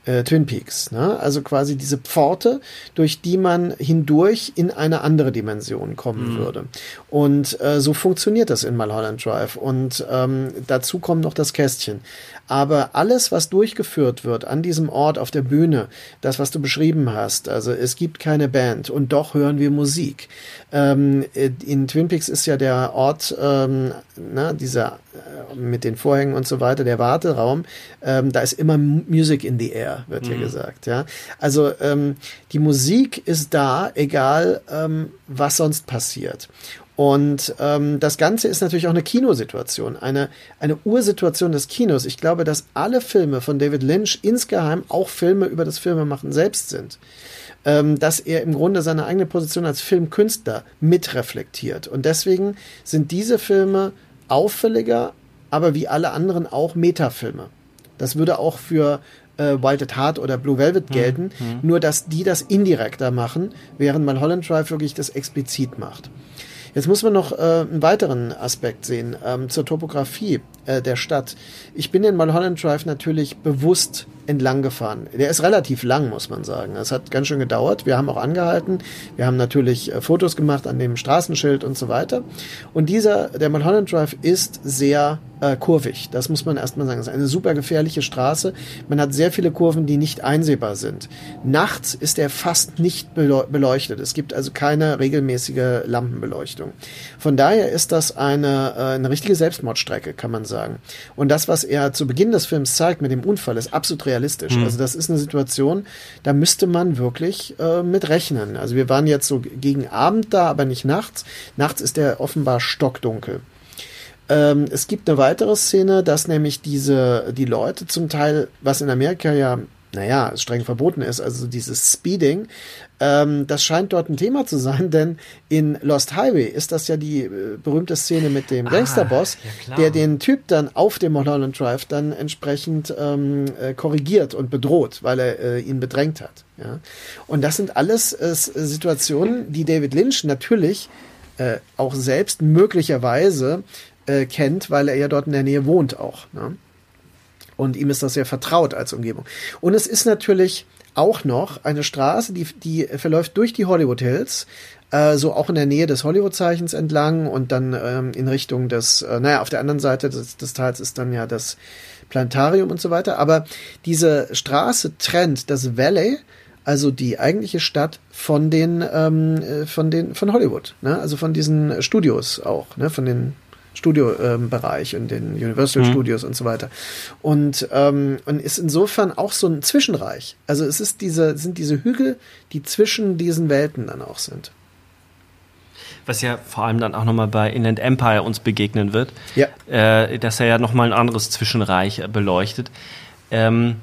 äh, Twin Peaks. Ne? Also quasi diese Pforte, durch die man hindurch in eine andere Dimension kommen mhm. würde. Und äh, so funktioniert das in Mulholland Drive. Und ähm, dazu kommt noch das Kästchen. Aber alles, was durchgeführt wird an diesem Ort auf der Bühne, das, was du beschrieben hast, also es gibt keine Band und doch hören wir Musik. Ähm, in Twin Peaks ist ja der Ort, ähm, na, dieser äh, mit den Vorhängen und so weiter, der Warteraum, ähm, da ist immer Music in the air, wird mhm. ja gesagt. Ja, also ähm, die Musik ist da, egal ähm, was sonst passiert. Und ähm, das Ganze ist natürlich auch eine Kinosituation, eine, eine Ursituation des Kinos. Ich glaube, dass alle Filme von David Lynch insgeheim auch Filme über das Filmemachen selbst sind. Ähm, dass er im Grunde seine eigene Position als Filmkünstler mitreflektiert. Und deswegen sind diese Filme auffälliger, aber wie alle anderen auch Metafilme. Das würde auch für äh, Wild at Heart oder Blue Velvet hm, gelten, mhm. nur dass die das indirekter machen, während man Holland Drive wirklich das explizit macht. Jetzt muss man noch äh, einen weiteren Aspekt sehen ähm, zur Topografie äh, der Stadt. Ich bin den Mulholland Drive natürlich bewusst entlang gefahren. Der ist relativ lang, muss man sagen. Es hat ganz schön gedauert. Wir haben auch angehalten. Wir haben natürlich äh, Fotos gemacht an dem Straßenschild und so weiter. Und dieser, der Mulholland Drive ist sehr äh, kurvig. Das muss man erstmal sagen. Es ist eine super gefährliche Straße. Man hat sehr viele Kurven, die nicht einsehbar sind. Nachts ist er fast nicht beleuchtet. Es gibt also keine regelmäßige Lampenbeleuchtung. Von daher ist das eine, äh, eine richtige Selbstmordstrecke, kann man sagen. Und das, was er zu Beginn des Films zeigt mit dem Unfall, ist absolut realistisch. Mhm. Also das ist eine Situation, da müsste man wirklich äh, mit rechnen. Also wir waren jetzt so gegen Abend da, aber nicht nachts. Nachts ist der offenbar stockdunkel. Ähm, es gibt eine weitere Szene, dass nämlich diese, die Leute zum Teil, was in Amerika ja naja, streng verboten ist, also dieses Speeding, ähm, das scheint dort ein Thema zu sein, denn in Lost Highway ist das ja die äh, berühmte Szene mit dem ah, Gangsterboss, ja der den Typ dann auf dem Mulholland Drive dann entsprechend ähm, äh, korrigiert und bedroht, weil er äh, ihn bedrängt hat. Ja? Und das sind alles äh, Situationen, die David Lynch natürlich äh, auch selbst möglicherweise äh, kennt, weil er ja dort in der Nähe wohnt auch. Ne? Und ihm ist das sehr vertraut als Umgebung. Und es ist natürlich auch noch eine Straße, die, die verläuft durch die Hollywood Hills, äh, so auch in der Nähe des Hollywood-Zeichens entlang und dann ähm, in Richtung des, äh, naja, auf der anderen Seite des, des Tals ist dann ja das Planetarium und so weiter. Aber diese Straße trennt das Valley, also die eigentliche Stadt von den ähm, äh, von den von Hollywood, ne? also von diesen Studios auch, ne? von den Studiobereich und den Universal mhm. Studios und so weiter. Und, ähm, und ist insofern auch so ein Zwischenreich. Also es ist diese, sind diese Hügel, die zwischen diesen Welten dann auch sind. Was ja vor allem dann auch nochmal bei Inland Empire uns begegnen wird. Ja. Äh, dass er ja nochmal ein anderes Zwischenreich beleuchtet. Ähm,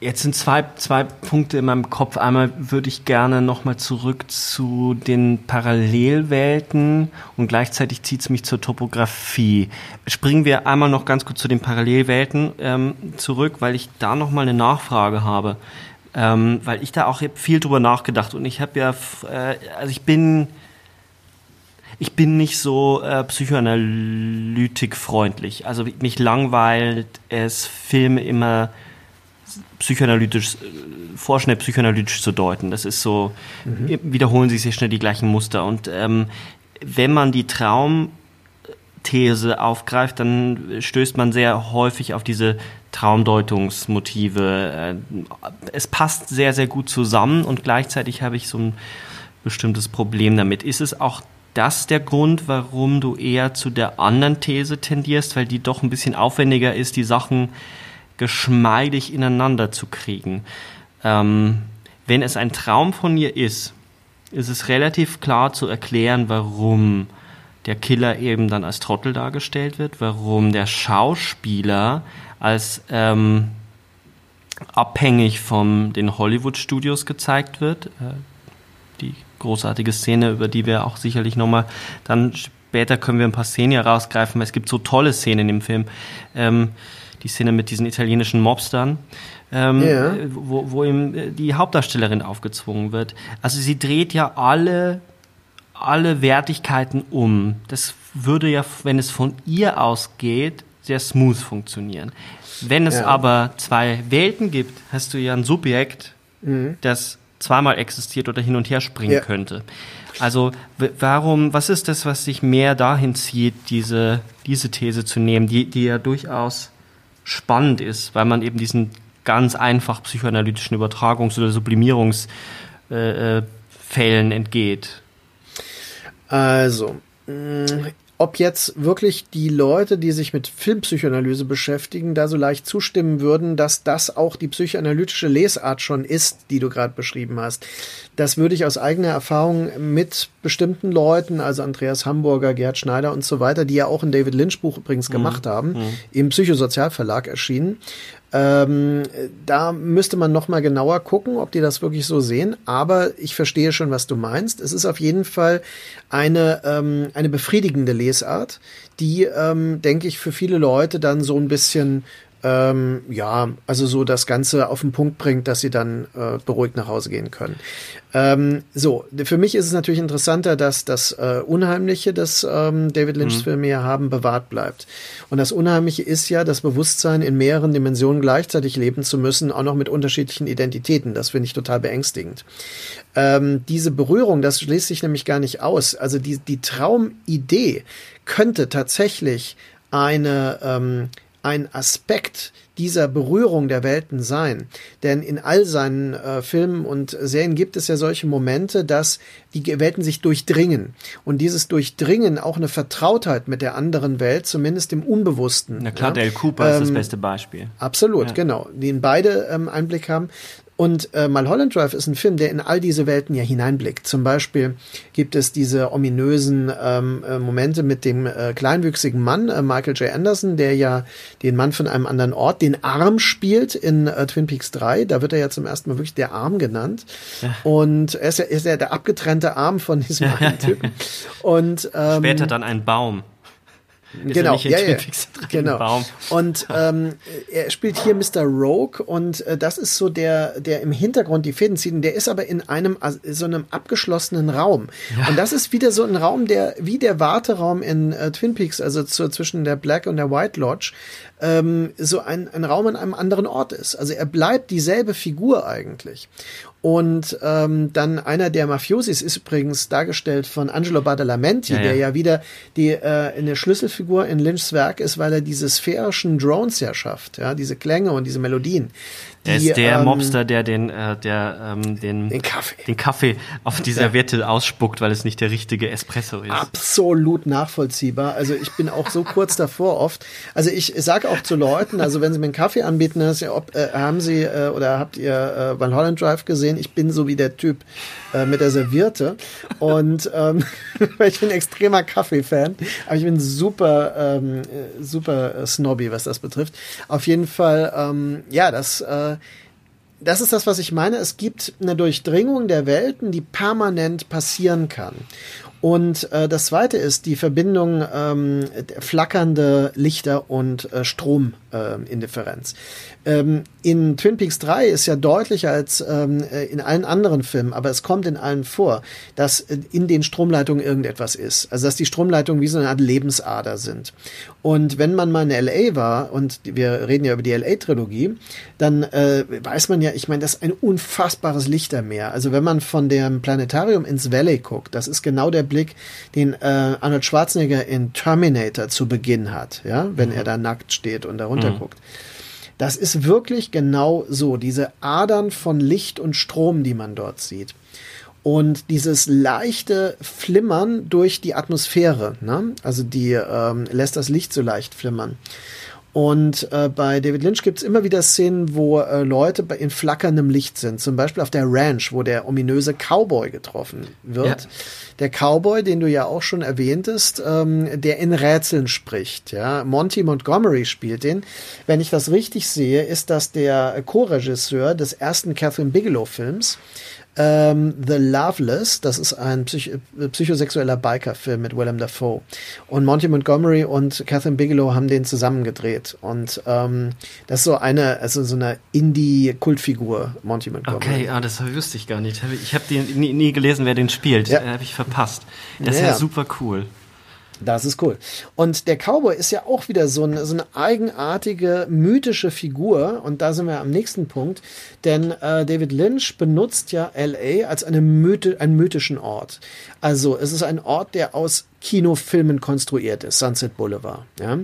Jetzt sind zwei, zwei Punkte in meinem Kopf. Einmal würde ich gerne nochmal zurück zu den Parallelwelten und gleichzeitig zieht es mich zur Topografie. Springen wir einmal noch ganz kurz zu den Parallelwelten ähm, zurück, weil ich da nochmal eine Nachfrage habe. Ähm, weil ich da auch viel drüber nachgedacht und ich habe ja, äh, also ich bin, ich bin nicht so äh, psychoanalytikfreundlich. Also mich langweilt es, Filme immer psychoanalytisch, äh, vorschnell psychoanalytisch zu deuten. Das ist so, mhm. wiederholen sich sehr schnell die gleichen Muster. Und ähm, wenn man die Traumthese aufgreift, dann stößt man sehr häufig auf diese Traumdeutungsmotive. Äh, es passt sehr, sehr gut zusammen und gleichzeitig habe ich so ein bestimmtes Problem damit. Ist es auch das der Grund, warum du eher zu der anderen These tendierst, weil die doch ein bisschen aufwendiger ist, die Sachen geschmeidig ineinander zu kriegen. Ähm, wenn es ein Traum von ihr ist, ist es relativ klar zu erklären, warum der Killer eben dann als Trottel dargestellt wird, warum der Schauspieler als ähm, abhängig von den Hollywood-Studios gezeigt wird. Äh, die großartige Szene, über die wir auch sicherlich nochmal dann später können wir ein paar Szenen herausgreifen, weil es gibt so tolle Szenen im Film. Ähm, die Szene mit diesen italienischen Mobstern, ähm, ja. wo, wo ihm äh, die Hauptdarstellerin aufgezwungen wird. Also sie dreht ja alle, alle Wertigkeiten um. Das würde ja, wenn es von ihr ausgeht, sehr smooth funktionieren. Wenn es ja. aber zwei Welten gibt, hast du ja ein Subjekt, mhm. das zweimal existiert oder hin und her springen ja. könnte. Also warum, was ist das, was sich mehr dahin zieht, diese, diese These zu nehmen, die, die ja durchaus spannend ist, weil man eben diesen ganz einfach psychoanalytischen Übertragungs- oder Sublimierungsfällen äh, entgeht. Also, mh, ob jetzt wirklich die Leute, die sich mit Filmpsychoanalyse beschäftigen, da so leicht zustimmen würden, dass das auch die psychoanalytische Lesart schon ist, die du gerade beschrieben hast. Das würde ich aus eigener Erfahrung mit bestimmten Leuten, also Andreas Hamburger, Gerd Schneider und so weiter, die ja auch ein David Lynch Buch übrigens mhm. gemacht haben, mhm. im Psychosozialverlag erschienen, ähm, da müsste man noch mal genauer gucken, ob die das wirklich so sehen. Aber ich verstehe schon, was du meinst. Es ist auf jeden Fall eine ähm, eine befriedigende Lesart, die, ähm, denke ich, für viele Leute dann so ein bisschen ähm, ja, also so das Ganze auf den Punkt bringt, dass sie dann äh, beruhigt nach Hause gehen können. Ähm, so, für mich ist es natürlich interessanter, dass das äh, Unheimliche, das ähm, David Lynchs mhm. Filme ja haben, bewahrt bleibt. Und das Unheimliche ist ja das Bewusstsein, in mehreren Dimensionen gleichzeitig leben zu müssen, auch noch mit unterschiedlichen Identitäten. Das finde ich total beängstigend. Ähm, diese Berührung, das schließt sich nämlich gar nicht aus. Also die, die Traumidee könnte tatsächlich eine ähm, ein Aspekt dieser Berührung der Welten sein. Denn in all seinen äh, Filmen und Serien gibt es ja solche Momente, dass die Welten sich durchdringen. Und dieses Durchdringen auch eine Vertrautheit mit der anderen Welt, zumindest im Unbewussten. Na klar, ja. Dale Cooper ähm, ist das ähm, beste Beispiel. Absolut, ja. genau. Die in beide ähm, Einblick haben. Und äh, Mulholland Drive ist ein Film, der in all diese Welten ja hineinblickt. Zum Beispiel gibt es diese ominösen ähm, äh, Momente mit dem äh, kleinwüchsigen Mann, äh, Michael J. Anderson, der ja den Mann von einem anderen Ort, den Arm spielt in äh, Twin Peaks 3. Da wird er ja zum ersten Mal wirklich der Arm genannt. Ja. Und er ist ja, ist ja der abgetrennte Arm von diesem einen Typen. Und, ähm, Später dann ein Baum. Ist genau, ja, ja, genau. Baum. Und ähm, er spielt hier Mr. Rogue und äh, das ist so der, der im Hintergrund die Fäden zieht. Und der ist aber in einem so einem abgeschlossenen Raum. Ja. Und das ist wieder so ein Raum, der wie der Warteraum in äh, Twin Peaks, also zu, zwischen der Black und der White Lodge, ähm, so ein, ein Raum an einem anderen Ort ist. Also er bleibt dieselbe Figur eigentlich. Und ähm, dann einer der Mafiosis ist übrigens dargestellt von Angelo Badalamenti, Ja, ja. der ja wieder die äh, eine Schlüsselfigur in Lynchs Werk ist, weil er diese sphärischen Drones ja schafft, ja, diese Klänge und diese Melodien. Der die, ist der ähm, Mobster, der den, äh, der, ähm, den, Den Kaffee. den Kaffee auf die Serviette ausspuckt, weil es nicht der richtige Espresso ist. absolut nachvollziehbar. Also ich bin auch so kurz davor oft. Also ich sage auch zu Leuten, also wenn sie mir einen Kaffee anbieten, ist ja, ob, äh, haben sie äh, oder habt ihr äh, Mulholland Drive gesehen? Ich bin so wie der Typ äh, mit der Serviette und ähm, ich bin extremer Kaffee-Fan, aber ich bin super ähm, äh, super äh, snobby, was das betrifft. Auf jeden Fall, ähm, ja, das äh, das ist das, was ich meine. Es gibt eine Durchdringung der Welten, die permanent passieren kann. Und äh, das zweite ist die Verbindung ähm, flackernde Lichter und äh, Stromindifferenz. Äh. Ähm, in Twin Peaks 3 ist ja deutlicher als ähm, äh, in allen anderen Filmen, aber es kommt in allen vor, dass äh, in den Stromleitungen irgendetwas ist. Also dass die Stromleitungen wie so eine Art Lebensader sind. Und wenn man mal in LA war, und wir reden ja über die LA-Trilogie, dann äh, weiß man ja, ich meine, das ist ein unfassbares Lichtermeer. Also wenn man von dem Planetarium ins Valley guckt, das ist genau der Blick, den äh, Arnold Schwarzenegger in Terminator zu Beginn hat, ja, wenn er da nackt steht und da runter guckt. Das ist wirklich genau so, diese Adern von Licht und Strom, die man dort sieht. Und dieses leichte Flimmern durch die Atmosphäre, ne? also die ähm, lässt das Licht so leicht flimmern. Und äh, bei David Lynch gibt's immer wieder Szenen, wo äh, Leute bei, in flackerndem Licht sind. Zum Beispiel auf der Ranch, wo der ominöse Cowboy getroffen wird. Ja. Der Cowboy, den du ja auch schon erwähntest, ähm, der in Rätseln spricht. Ja, Monty Montgomery spielt den. Wenn ich das richtig sehe, ist das der Co-Regisseur des ersten Catherine Bigelow-Films. Ähm, The Loveless, das ist ein Psych äh, psychosexueller Biker-Film mit Willem Dafoe. Und Monty Montgomery und Catherine Bigelow haben den zusammen gedreht. Und ähm, das ist so eine, also so eine Indie-Kultfigur, Monty Montgomery. Okay, ah, das wüsste ich gar nicht. Ich habe nie, nie gelesen, wer den spielt. Ja. Ja. Habe ich verpasst. Das ist Ja. ja super cool. Das ist cool. Und der Cowboy ist ja auch wieder so eine, so eine eigenartige, mythische Figur. Und da sind wir am nächsten Punkt. Denn äh, David Lynch benutzt ja LA als eine Mythe, einen mythischen Ort. Also es ist ein Ort, der aus Kinofilmen konstruiert ist, Sunset Boulevard. Ja?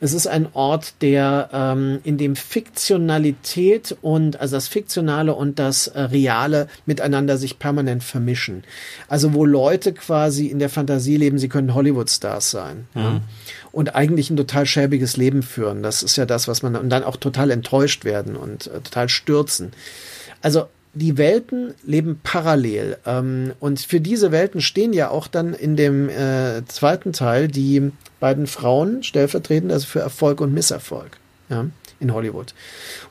Es ist ein Ort, der ähm, in dem Fiktionalität und also das Fiktionale und das äh, Reale miteinander sich permanent vermischen. Also wo Leute quasi in der Fantasie leben, sie können Hollywood-Stars sein. Ja? Und eigentlich ein total schäbiges Leben führen. Das ist ja das, was man und dann auch total enttäuscht werden und äh, total stürzen. Also die Welten leben parallel. Ähm, und für diese Welten stehen ja auch dann in dem äh, zweiten Teil die beiden Frauen stellvertretend, also für Erfolg und Misserfolg. Ja, in Hollywood.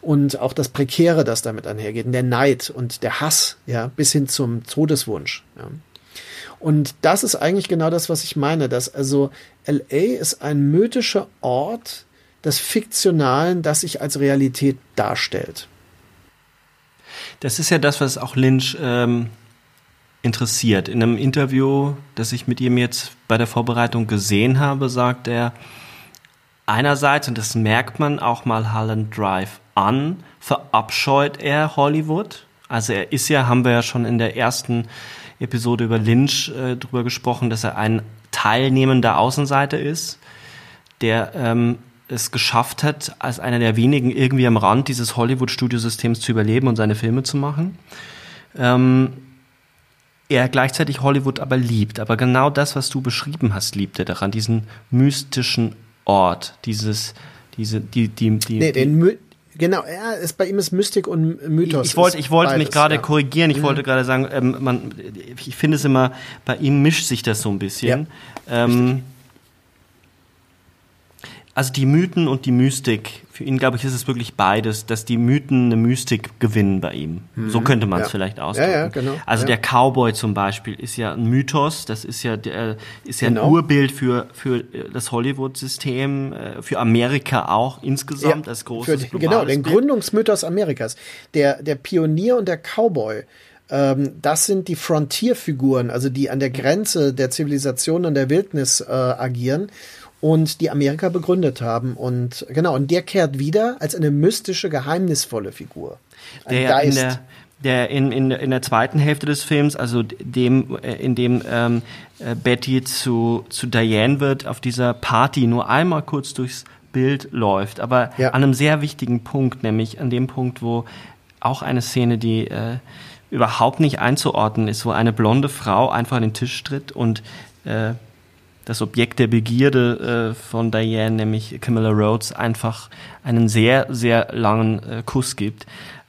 Und auch das Prekäre, das damit einhergeht, und der Neid und der Hass, ja, bis hin zum Todeswunsch. Ja. Und das ist eigentlich genau das, was ich meine, dass also LA ist ein mythischer Ort des Fiktionalen, das sich als Realität darstellt. Das ist ja das, was auch Lynch ähm, interessiert. In einem Interview, das ich mit ihm jetzt bei der Vorbereitung gesehen habe, sagt er, einerseits, und das merkt man auch mal Holland Drive an, verabscheut er Hollywood. Also er ist ja, haben wir ja schon in der ersten Episode über Lynch äh, drüber gesprochen, dass er ein teilnehmender Außenseiter ist, der ähm, es geschafft hat, als einer der wenigen irgendwie am Rand dieses Hollywood-Studiosystems zu überleben und seine Filme zu machen. Ähm, er gleichzeitig Hollywood aber liebt. Aber genau das, was du beschrieben hast, liebt er daran, diesen mystischen Ort, dieses, diese, die, die, die, Nee, den My genau, ja, ist, bei ihm ist Mystik und Mythos. ich, wollte, ich wollte mich beides, gerade ja. Mhm. korrigieren. Ich wollte gerade sagen, ähm, man, ich finde es immer, bei ihm mischt sich das so ein bisschen. ähm, also die Mythen und die Mystik, für ihn glaube ich, ist es wirklich beides, dass die Mythen eine Mystik gewinnen bei ihm. So könnte man es Mhm. Ja. vielleicht ausdrücken. Ja, ja, genau. Also der Cowboy zum Beispiel ist ja ein Mythos, das ist ja der, ist ja Genau. ein Urbild für, für äh, das Hollywood-System, äh, für Amerika auch insgesamt als großes für Genau, den Bild. Gründungsmythos Amerikas. Der, der Pionier und der Cowboy, ähm, das sind die Frontierfiguren, also die an der Grenze der Zivilisation und der Wildnis äh, agieren und die Amerika begründet haben. Und genau, und der kehrt wieder als eine mystische, geheimnisvolle Figur. Ein der ja in Geist. der, der in, in, in der zweiten Hälfte des Films, also dem, äh, in dem ähm, äh, Betty zu, zu Diane wird, auf dieser Party nur einmal kurz durchs Bild läuft, aber Ja. an einem sehr wichtigen Punkt, nämlich an dem Punkt, wo auch eine Szene, die äh, überhaupt nicht einzuordnen ist, wo eine blonde Frau einfach an den Tisch tritt und äh, das Objekt der Begierde äh, von Diane, nämlich Camilla Rhodes, einfach einen sehr, sehr langen äh, Kuss gibt.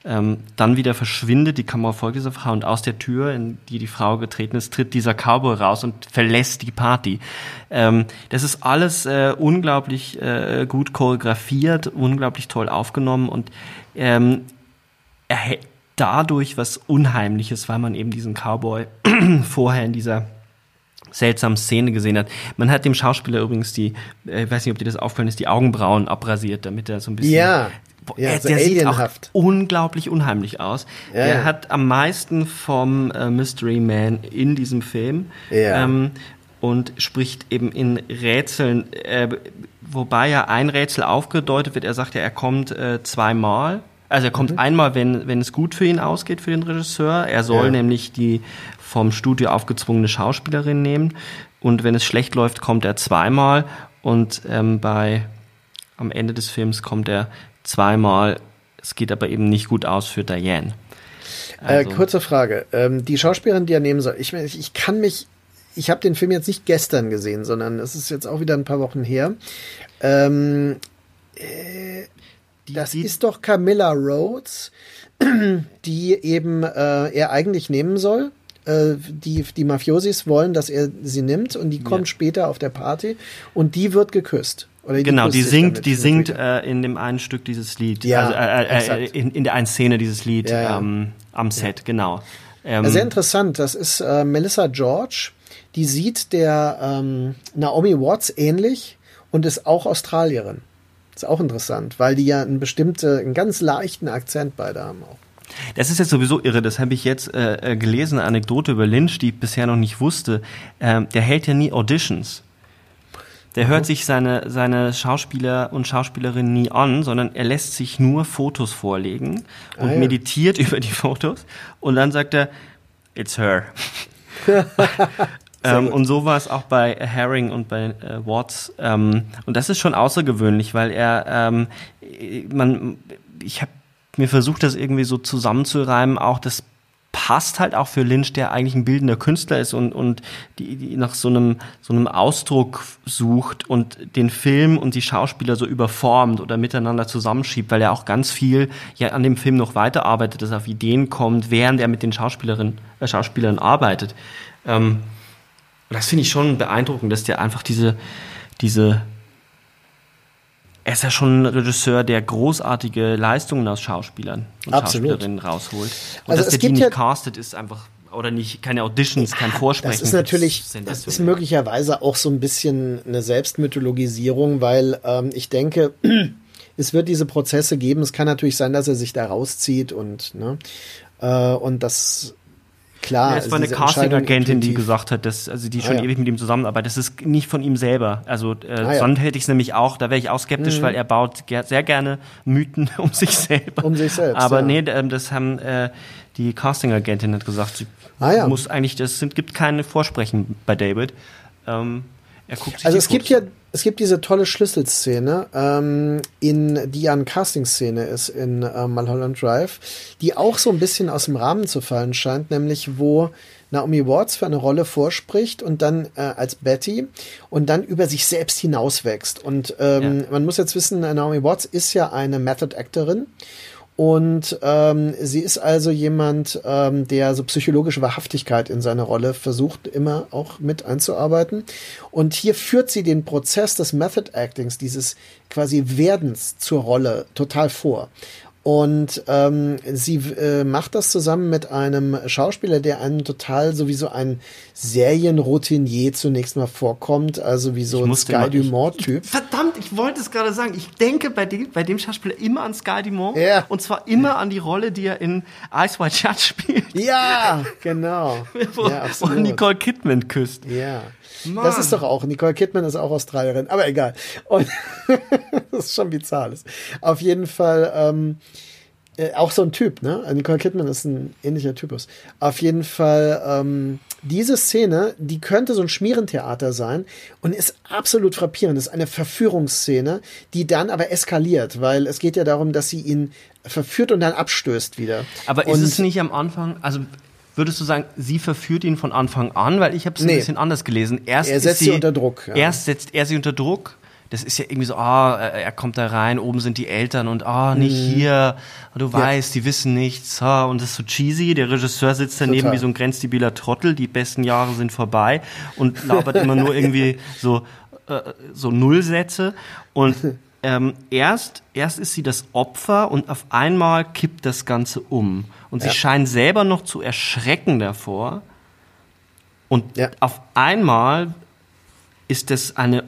Ähm, dann wieder verschwindet die Kamera folgt dieser Frau und aus der Tür, in die die Frau getreten ist, tritt dieser Cowboy raus und verlässt die Party. Ähm, das ist alles äh, unglaublich äh, gut choreografiert, unglaublich toll aufgenommen und ähm, dadurch was Unheimliches, weil man eben diesen Cowboy vorher in dieser seltsamen Szene gesehen hat. Man hat dem Schauspieler übrigens die, äh, ich weiß nicht, ob dir das aufgefallen ist, die Augenbrauen abrasiert, damit er so ein bisschen Ja. Boah, Ja, er, so der sieht auch alienhaft. unglaublich unheimlich aus. Ja, ja. hat am meisten vom äh, Mystery Man in diesem Film. Ja. Ähm, und spricht eben in Rätseln, äh, wobei ja ein Rätsel aufgedeutet wird. Er sagt ja, er kommt äh, zweimal. Also er kommt Mhm. einmal, wenn, wenn es gut für ihn ausgeht, für den Regisseur. Er soll Ja. nämlich die vom Studio aufgezwungene Schauspielerin nehmen. Und wenn es schlecht läuft, kommt er zweimal. Und ähm, bei am Ende des Films kommt er zweimal. Es geht aber eben nicht gut aus für Diane. Also- Äh, kurze Frage. Ähm, die Schauspielerin, die er nehmen soll, ich, meine, ich kann mich, ich habe den Film jetzt nicht gestern gesehen, sondern es ist jetzt auch wieder ein paar Wochen her. Ähm, äh, das die- ist doch Camilla Rhodes, die eben äh, er eigentlich nehmen soll. Äh, Die, die Mafiosis wollen, dass er sie nimmt und die kommt später auf der Party und die wird geküsst. Oder Genau, die singt, die singt äh, in dem einen Stück dieses Lied, Ja, also, äh, äh, exakt. in, in der einen Szene dieses Lied Ja, ja. Ähm, am Set, genau. Ähm, Ja, Sehr interessant. Das ist äh, Melissa George. Die sieht der ähm, Naomi Watts ähnlich und ist auch Australierin. Ist auch interessant, weil die ja einen bestimmte, einen ganz leichten Akzent beide haben auch. Das ist jetzt sowieso irre, das habe ich jetzt äh, äh, gelesen, eine Anekdote über Lynch, die ich bisher noch nicht wusste. Ähm, der hält ja nie Auditions. Der hört sich seine, seine Schauspieler und Schauspielerinnen nie an, sondern er lässt sich nur Fotos vorlegen und Ah, ja. meditiert über die Fotos und dann sagt er, it's her. ähm, und so war es auch bei Herring und bei äh, Watts. Ähm, und das ist schon außergewöhnlich, weil er, ähm, man, ich habe mir versucht, das irgendwie so zusammenzureimen, auch das passt halt auch für Lynch, der eigentlich ein bildender Künstler ist und, und die, die nach so einem, so einem Ausdruck sucht und den Film und die Schauspieler so überformt oder miteinander zusammenschiebt, weil er auch ganz viel ja an dem Film noch weiterarbeitet, dass er auf Ideen kommt, während er mit den Schauspielerinnen, äh, Schauspielern arbeitet. Ähm, und das finde ich schon beeindruckend, dass der einfach diese, diese, er ist ja schon ein Regisseur, der großartige Leistungen aus Schauspielern und Absolut. Schauspielerinnen rausholt. Und Also dass es der die gibt nicht ja- castet, ist einfach, oder nicht, keine Auditions, kein Vorsprechen. Das ist natürlich, das ist möglicherweise auch so ein bisschen eine Selbstmythologisierung, weil ähm, ich denke, es wird diese Prozesse geben. Es kann natürlich sein, dass er sich da rauszieht und ne, äh, und das klar. Ja, es war eine Casting-Agentin, die gesagt hat, dass, also die schon Ah, ja. ewig mit ihm zusammenarbeitet. Das ist nicht von ihm selber. Also äh, Ah, ja. Mhm. sonst hätte ich es nämlich auch, da wäre ich auch skeptisch, weil er baut ger sehr gerne Mythen um sich selber. Um sich selbst, Aber nee, ähm, das haben äh, die Casting-Agentin hat gesagt, sie Ah, muss eigentlich, sind, gibt keine Vorsprechen bei David. Ähm, er guckt sich Also die es gibt Fotos ja, es gibt diese tolle Schlüsselszene, ähm, in, die ja eine Casting-Szene ist in äh, Mulholland Drive, die auch so ein bisschen aus dem Rahmen zu fallen scheint, nämlich wo Naomi Watts für eine Rolle vorspricht und dann äh, als Betty und dann über sich selbst hinauswächst. Und ähm, Ja. man muss jetzt wissen, äh, Naomi Watts ist ja eine Method-Actorin. Und ähm, sie ist also jemand, ähm, der so psychologische Wahrhaftigkeit in seine Rolle versucht, immer auch mit einzuarbeiten. Und hier führt sie den Prozess des Method Actings, dieses quasi Werdens zur Rolle, total vor. Und ähm, sie äh, macht das zusammen mit einem Schauspieler, der einem total sowieso ein Serienroutinier zunächst mal vorkommt, also wie so ein Sky Dumont-Typ. Verdammt, ich wollte es gerade sagen. Ich denke bei dem, bei dem Schauspieler immer an Sky Dumont. Ja. Und zwar immer an die Rolle, die er in Ice White Shut spielt. Ja, genau. Wo, ja, wo absolut. Nicole Kidman küsst. Ja. Mann. Das ist doch auch, Nicole Kidman ist auch Australierin, aber egal. Und das ist schon bizarr alles. Auf jeden Fall, ähm, Äh, auch so ein Typ, ne? Nicole Kidman ist ein ähnlicher Typus. Auf jeden Fall, ähm, diese Szene, die könnte so ein Schmierentheater sein und ist absolut frappierend. Das ist eine Verführungsszene, die dann aber eskaliert, weil es geht ja darum, dass sie ihn verführt und dann abstößt wieder. Aber und ist es nicht am Anfang, also würdest du sagen, sie verführt ihn von Anfang an, weil ich habe es Nee. ein bisschen anders gelesen. Erst Er setzt sie, sie unter Druck, ja. Erst setzt er sie unter Druck. Das ist ja irgendwie so, ah, äh, er kommt da rein, oben sind die Eltern und ah, nicht Mhm. hier, du weißt, die wissen nichts, ah, und das ist so cheesy. Der Regisseur sitzt daneben Total. wie so ein grenzdebiler Trottel, die besten Jahre sind vorbei und labert immer nur irgendwie so, äh, so Nullsätze und ähm, erst, erst ist sie das Opfer und auf einmal kippt das Ganze um. Und sie Ja. scheint selber noch zu erschrecken davor. Und Ja. auf einmal ist das eine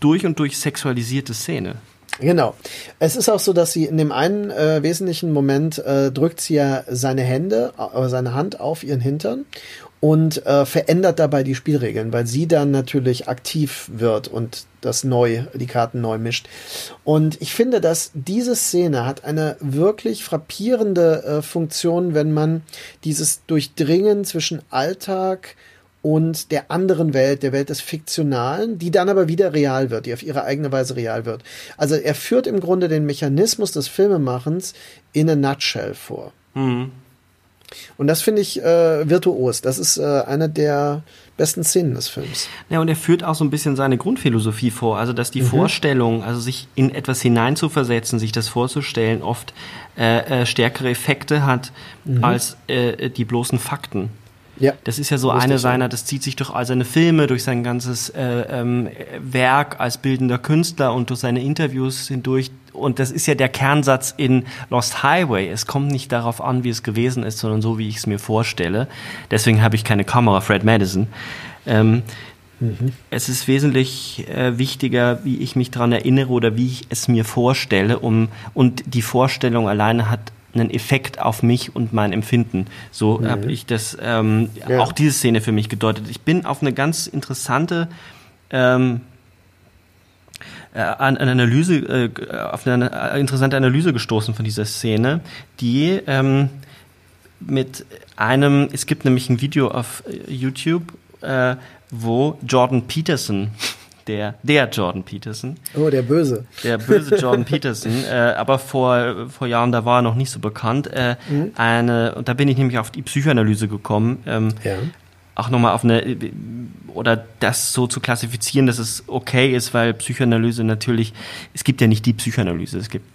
durch und durch sexualisierte Szene. Genau. Es ist auch so, dass sie in dem einen äh, wesentlichen Moment äh, drückt sie ja seine Hände, äh, seine Hand auf ihren Hintern und äh, verändert dabei die Spielregeln, weil sie dann natürlich aktiv wird und das neu, die Karten neu mischt. Und ich finde, dass diese Szene hat eine wirklich frappierende äh, Funktion, wenn man dieses Durchdringen zwischen Alltag und der anderen Welt, der Welt des Fiktionalen, die dann aber wieder real wird, die auf ihre eigene Weise real wird. Also er führt im Grunde den Mechanismus des Filmemachens in a nutshell vor. Und das finde ich äh, virtuos. Das ist äh, eine der besten Szenen des Films. Ja, und er führt auch so ein bisschen seine Grundphilosophie vor, also dass die Vorstellung, also sich in etwas hineinzuversetzen, sich das vorzustellen, oft äh, äh, stärkere Effekte hat als äh, die bloßen Fakten. Ja. Das ist ja so Richtig eine seiner, das zieht sich durch all seine Filme, durch sein ganzes äh, ähm, Werk als bildender Künstler und durch seine Interviews hindurch. Und das ist ja der Kernsatz in Lost Highway. Es kommt nicht darauf an, wie es gewesen ist, sondern so, wie ich es mir vorstelle. Deswegen habe ich keine Kamera, Fred Madison. Ähm, Es ist wesentlich äh, wichtiger, wie ich mich daran erinnere oder wie ich es mir vorstelle. Um, und die Vorstellung alleine hat einen Effekt auf mich und mein Empfinden. So habe ich das ähm, Ja. auch diese Szene für mich gedeutet. Ich bin auf eine ganz interessante ähm, äh, an eine Analyse, äh, auf eine äh, interessante Analyse gestoßen von dieser Szene, die ähm, mit einem, es gibt nämlich ein Video auf äh, YouTube, äh, wo Jordan Peterson, der, der Jordan Peterson, Oh, der Böse. der böse Jordan Peterson, äh, aber vor, vor Jahren, da war er noch nicht so bekannt, äh, eine, und da bin ich nämlich auf die Psychoanalyse gekommen, ähm, Ja. auch nochmal auf eine, oder das so zu klassifizieren, dass es okay ist, weil Psychoanalyse natürlich, es gibt ja nicht die Psychoanalyse, es gibt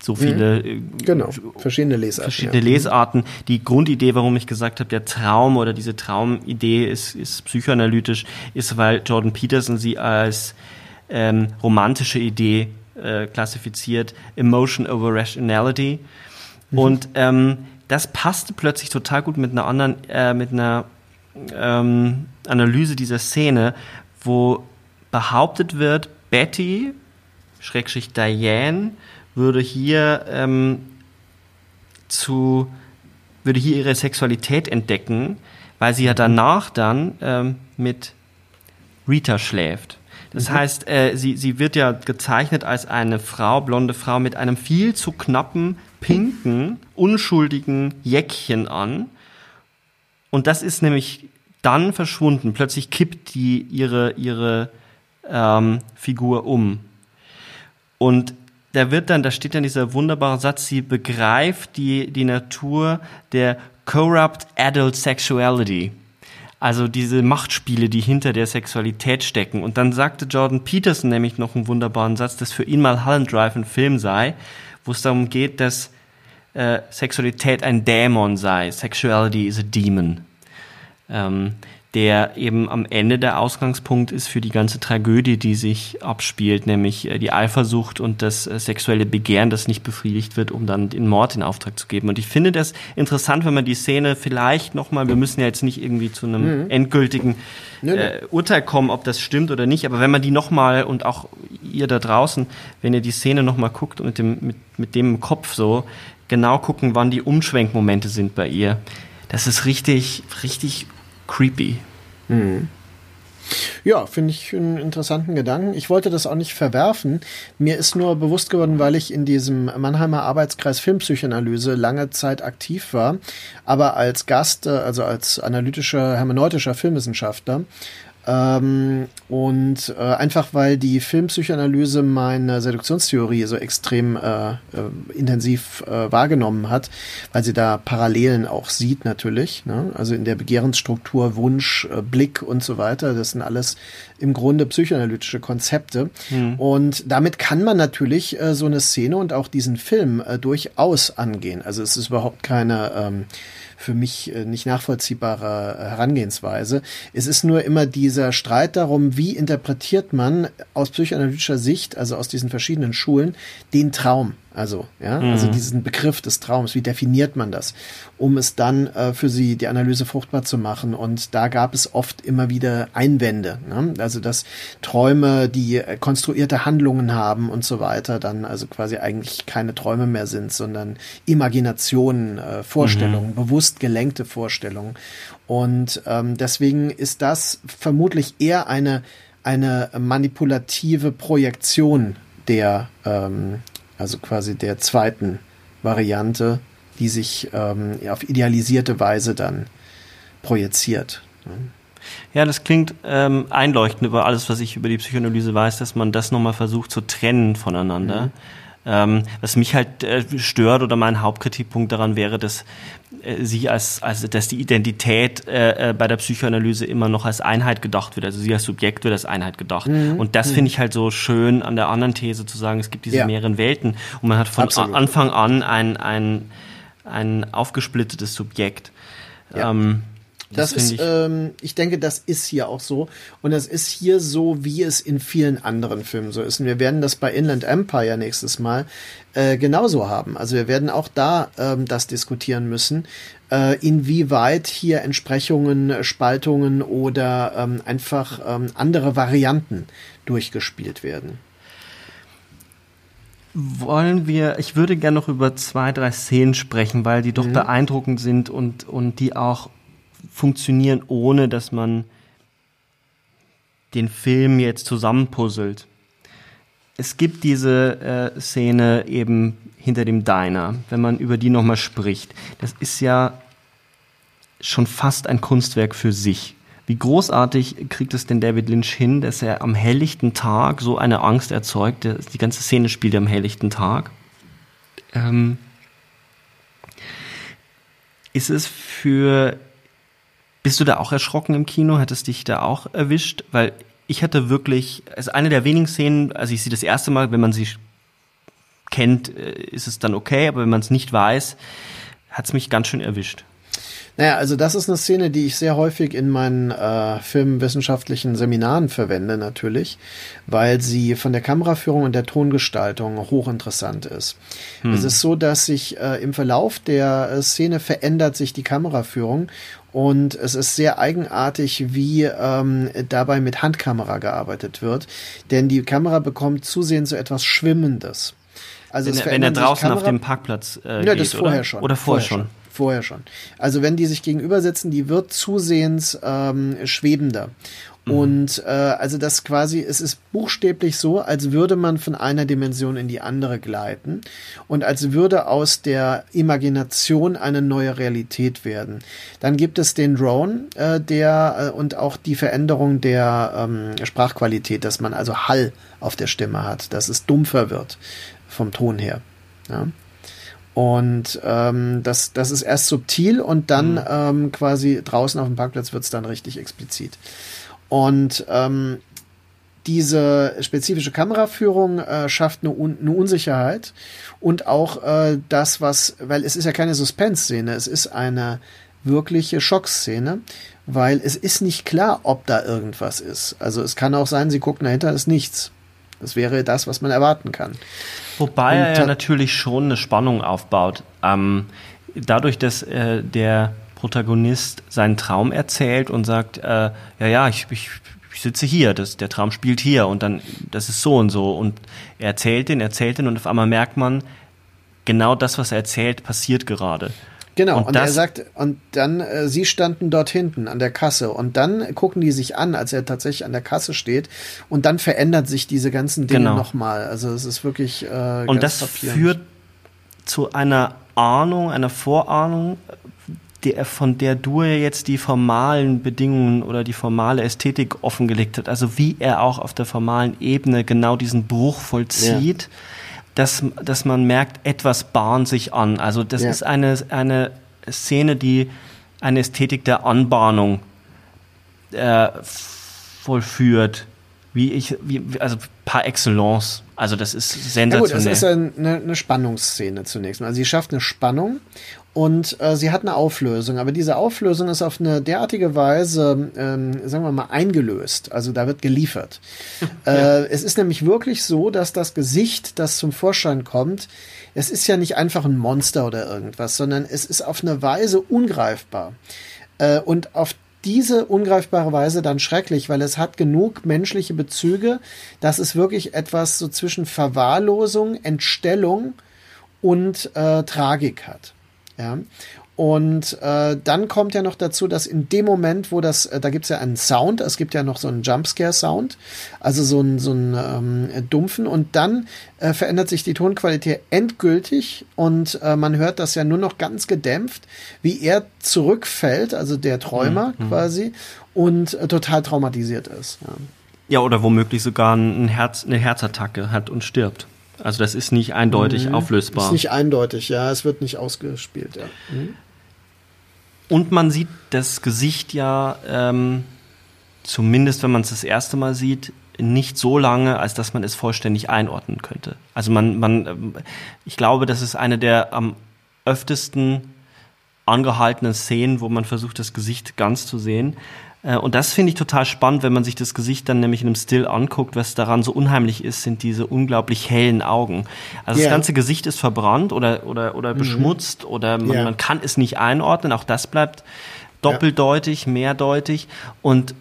so viele äh, Genau. Verschiedene Lesarten. verschiedene ja. Lesarten. Die Grundidee, warum ich gesagt habe, der Traum oder diese Traumidee ist, ist psychoanalytisch, ist, weil Jordan Peterson sie als ähm, romantische Idee äh, klassifiziert, Emotion over Rationality. Und ähm, das passte plötzlich total gut mit einer anderen, äh, mit einer ähm, Analyse dieser Szene, wo behauptet wird, Betty, Schrägstrich Diane, würde hier ähm, zu, würde hier ihre Sexualität entdecken, weil sie ja danach dann ähm, mit Rita schläft. Das heißt, äh, sie, sie wird ja gezeichnet als eine Frau, blonde Frau mit einem viel zu knappen, pinken, unschuldigen Jäckchen an. Und das ist nämlich dann verschwunden. Plötzlich kippt die ihre, ihre ähm, Figur um. Und da wird dann, da steht dann dieser wunderbare Satz, sie begreift die, die Natur der corrupt adult sexuality. Also diese Machtspiele, die hinter der Sexualität stecken. Und dann sagte Jordan Peterson nämlich noch einen wunderbaren Satz, dass für ihn mal Holland Drive ein Film sei, wo es darum geht, dass äh, Sexualität ein Dämon sei. Sexuality is a demon. Ähm, der eben am Ende der Ausgangspunkt ist für die ganze Tragödie, die sich abspielt, nämlich äh, die Eifersucht und das äh, sexuelle Begehren, das nicht befriedigt wird, um dann den Mord in Auftrag zu geben. Und ich finde das interessant, wenn man die Szene vielleicht nochmal, wir müssen ja jetzt nicht irgendwie zu einem endgültigen äh, Urteil kommen, ob das stimmt oder nicht, aber wenn man die nochmal und auch ihr da draußen, wenn ihr die Szene nochmal guckt und mit dem, mit, mit dem im Kopf so genau gucken, wann die Umschwenkmomente sind bei ihr, das ist richtig, richtig creepy. Ja, finde ich einen interessanten Gedanken. Ich wollte das auch nicht verwerfen. Mir ist nur bewusst geworden, weil ich in diesem Mannheimer Arbeitskreis Filmpsychoanalyse lange Zeit aktiv war, aber als Gast, äh, also als analytischer, hermeneutischer Filmwissenschaftler ähm, und äh, einfach weil die Filmpsychoanalyse meine Seduktionstheorie so extrem äh, äh, intensiv äh, wahrgenommen hat, weil sie da Parallelen auch sieht natürlich. Ne? Also in der Begehrensstruktur, Wunsch, äh, Blick und so weiter. Das sind alles im Grunde psychoanalytische Konzepte. Mhm. Und damit kann man natürlich äh, so eine Szene und auch diesen Film äh, durchaus angehen. Also es ist überhaupt keine ähm, für mich äh, nicht nachvollziehbare Herangehensweise. Es ist nur immer dieser Streit darum, wie interpretiert man aus psychoanalytischer Sicht, also aus diesen verschiedenen Schulen, den Traum. Also, ja, mhm. also diesen Begriff des Traums, wie definiert man das, um es dann äh, für sie die Analyse fruchtbar zu machen. Und da gab es oft immer wieder Einwände. Ne? Also, dass Träume, die äh, konstruierte Handlungen haben und so weiter, dann also quasi eigentlich keine Träume mehr sind, sondern Imaginationen, äh, Vorstellungen, mhm. bewusst gelenkte Vorstellungen. Und ähm, deswegen ist das vermutlich eher eine, eine manipulative Projektion der ähm, also quasi der zweiten Variante, die sich ähm, auf idealisierte Weise dann projiziert. Ja, das klingt ähm, einleuchtend über alles, was ich über die Psychoanalyse weiß, dass man das nochmal versucht zu trennen voneinander. Mhm. Ähm, was mich halt äh, stört oder mein Hauptkritikpunkt daran wäre, dass äh, sie als, also dass die Identität äh, äh, bei der Psychoanalyse immer noch als Einheit gedacht wird. Also sie als Subjekt wird als Einheit gedacht. Mhm. Und das mhm. finde ich halt so schön an der anderen These zu sagen, es gibt diese ja. mehreren Welten und man hat von. Anfang an ein, ein, ein aufgesplittetes Subjekt. Ja. Ähm, das, das ist, ich, ähm, ich denke, das ist hier auch so. Und das ist hier so, wie es in vielen anderen Filmen so ist. Und wir werden das bei Inland Empire nächstes Mal äh, genauso haben. Also wir werden auch da ähm, das diskutieren müssen, äh, inwieweit hier Entsprechungen, Spaltungen oder ähm, einfach ähm, andere Varianten durchgespielt werden. Wollen wir, ich würde gerne noch über zwei, drei Szenen sprechen, weil die doch mhm. beeindruckend sind und, und die auch funktionieren, ohne dass man den Film jetzt zusammenpuzzelt. Es gibt diese äh, Szene eben hinter dem Diner, wenn man über die nochmal spricht. Das ist ja schon fast ein Kunstwerk für sich. Wie großartig kriegt es denn David Lynch hin, dass er am helllichten Tag so eine Angst erzeugt? Die ganze Szene spielt am helllichten Tag. Ähm, ist es für bist du da auch erschrocken im Kino? Hat es dich da auch erwischt? Weil ich hatte wirklich, also eine der wenigen Szenen, also ich sie das erste Mal, wenn man sie kennt, äh, ist es dann okay, aber wenn man es nicht weiß, hat es mich ganz schön erwischt. Naja, also das ist eine Szene, die ich sehr häufig in meinen äh, filmwissenschaftlichen Seminaren verwende, natürlich, weil sie von der Kameraführung und der Tongestaltung hochinteressant ist. Hm. Es ist so, dass sich äh, im Verlauf der äh, Szene verändert sich die Kameraführung und es ist sehr eigenartig, wie ähm, dabei mit Handkamera gearbeitet wird, denn die Kamera bekommt zusehends so etwas Schwimmendes. Also wenn, wenn er draußen Kamera, auf dem Parkplatz äh, ja, geht, das vorher oder? schon. Oder vorher, vorher schon. Vorher schon. Also wenn die sich gegenüber sitzen, die wird zusehends ähm, schwebender. Mhm. Und äh, also das quasi, es ist buchstäblich so, als würde man von einer Dimension in die andere gleiten und als würde aus der Imagination eine neue Realität werden. Dann gibt es den Drone, äh, der äh, und auch die Veränderung der ähm, Sprachqualität, dass man also Hall auf der Stimme hat, dass es dumpfer wird vom Ton her. Ja. Und ähm, das, das ist erst subtil und dann mhm. ähm, quasi draußen auf dem Parkplatz wird es dann richtig explizit. Und ähm, diese spezifische Kameraführung äh, schafft eine, Un eine Unsicherheit und auch äh, das, was, weil es ist ja keine Suspense-Szene, es ist eine wirkliche Schockszene, weil es ist nicht klar, ob da irgendwas ist. Also es kann auch sein, sie gucken dahinter, ist nichts. Das wäre das, was man erwarten kann. Wobei er ja natürlich schon eine Spannung aufbaut. Ähm, dadurch, dass äh, der Protagonist seinen Traum erzählt und sagt, äh, ja, ja, ich, ich, ich sitze hier, das, der Traum spielt hier und dann, das ist so und so. Und er erzählt den, erzählt den und auf einmal merkt man, genau das, was er erzählt, passiert gerade. Genau, und, Und er sagt, und dann, äh, sie standen dort hinten an der Kasse und dann gucken die sich an, als er tatsächlich an der Kasse steht und dann verändert sich diese ganzen Dinge Genau. nochmal. Also es ist wirklich äh, Und das frappierend. führt zu einer Ahnung, einer Vorahnung, der, von der du ja jetzt die formalen Bedingungen oder die formale Ästhetik offengelegt hat. Also wie er auch auf der formalen Ebene genau diesen Bruch vollzieht, dass, dass man merkt, etwas bahnt sich an. Also das Ja. ist eine, eine Szene, die eine Ästhetik der Anbahnung äh, vollführt. Wie ich, wie, also par excellence. Also das ist Ja gut, sensationell. es ist eine, eine Spannungsszene zunächst mal. Also sie schafft eine Spannung und äh, sie hat eine Auflösung, aber diese Auflösung ist auf eine derartige Weise, ähm, sagen wir mal, eingelöst. Also da wird geliefert. äh, es ist nämlich wirklich so, dass das Gesicht, das zum Vorschein kommt, es ist ja nicht einfach ein Monster oder irgendwas, sondern es ist auf eine Weise ungreifbar. Äh, und auf diese ungreifbare Weise dann schrecklich, weil es hat genug menschliche Bezüge, dass es wirklich etwas so zwischen Verwahrlosung, Entstellung und äh, Tragik hat. Ja. Und äh, dann kommt ja noch dazu, dass in dem Moment, wo das, äh, da gibt's ja einen Sound, es gibt ja noch so einen Jumpscare-Sound, also so einen, so einen ähm, dumpfen, und dann äh, verändert sich die Tonqualität endgültig und äh, man hört das ja nur noch ganz gedämpft, wie er zurückfällt, also der Träumer quasi, und äh, total traumatisiert ist. Ja. Ja, oder womöglich sogar ein Herz, eine Herzattacke hat und stirbt. Also das ist nicht eindeutig auflösbar. Ist nicht eindeutig, ja, es wird nicht ausgespielt, ja. Mhm. und man sieht das Gesicht ja, ähm, zumindest wenn man es das erste Mal sieht, nicht so lange, als dass man es vollständig einordnen könnte. Also man, man, ähm, ich glaube, das ist eine der am öftesten angehaltenen Szenen, wo man versucht, das Gesicht ganz zu sehen. Äh, Und das finde ich total spannend, wenn man sich das Gesicht dann nämlich in einem Still anguckt. Was daran so unheimlich ist, sind diese unglaublich hellen Augen. Also Ja. das ganze Gesicht ist verbrannt oder, oder, oder beschmutzt oder man, Ja. man kann es nicht einordnen. Auch das bleibt doppeldeutig, mehrdeutig. Und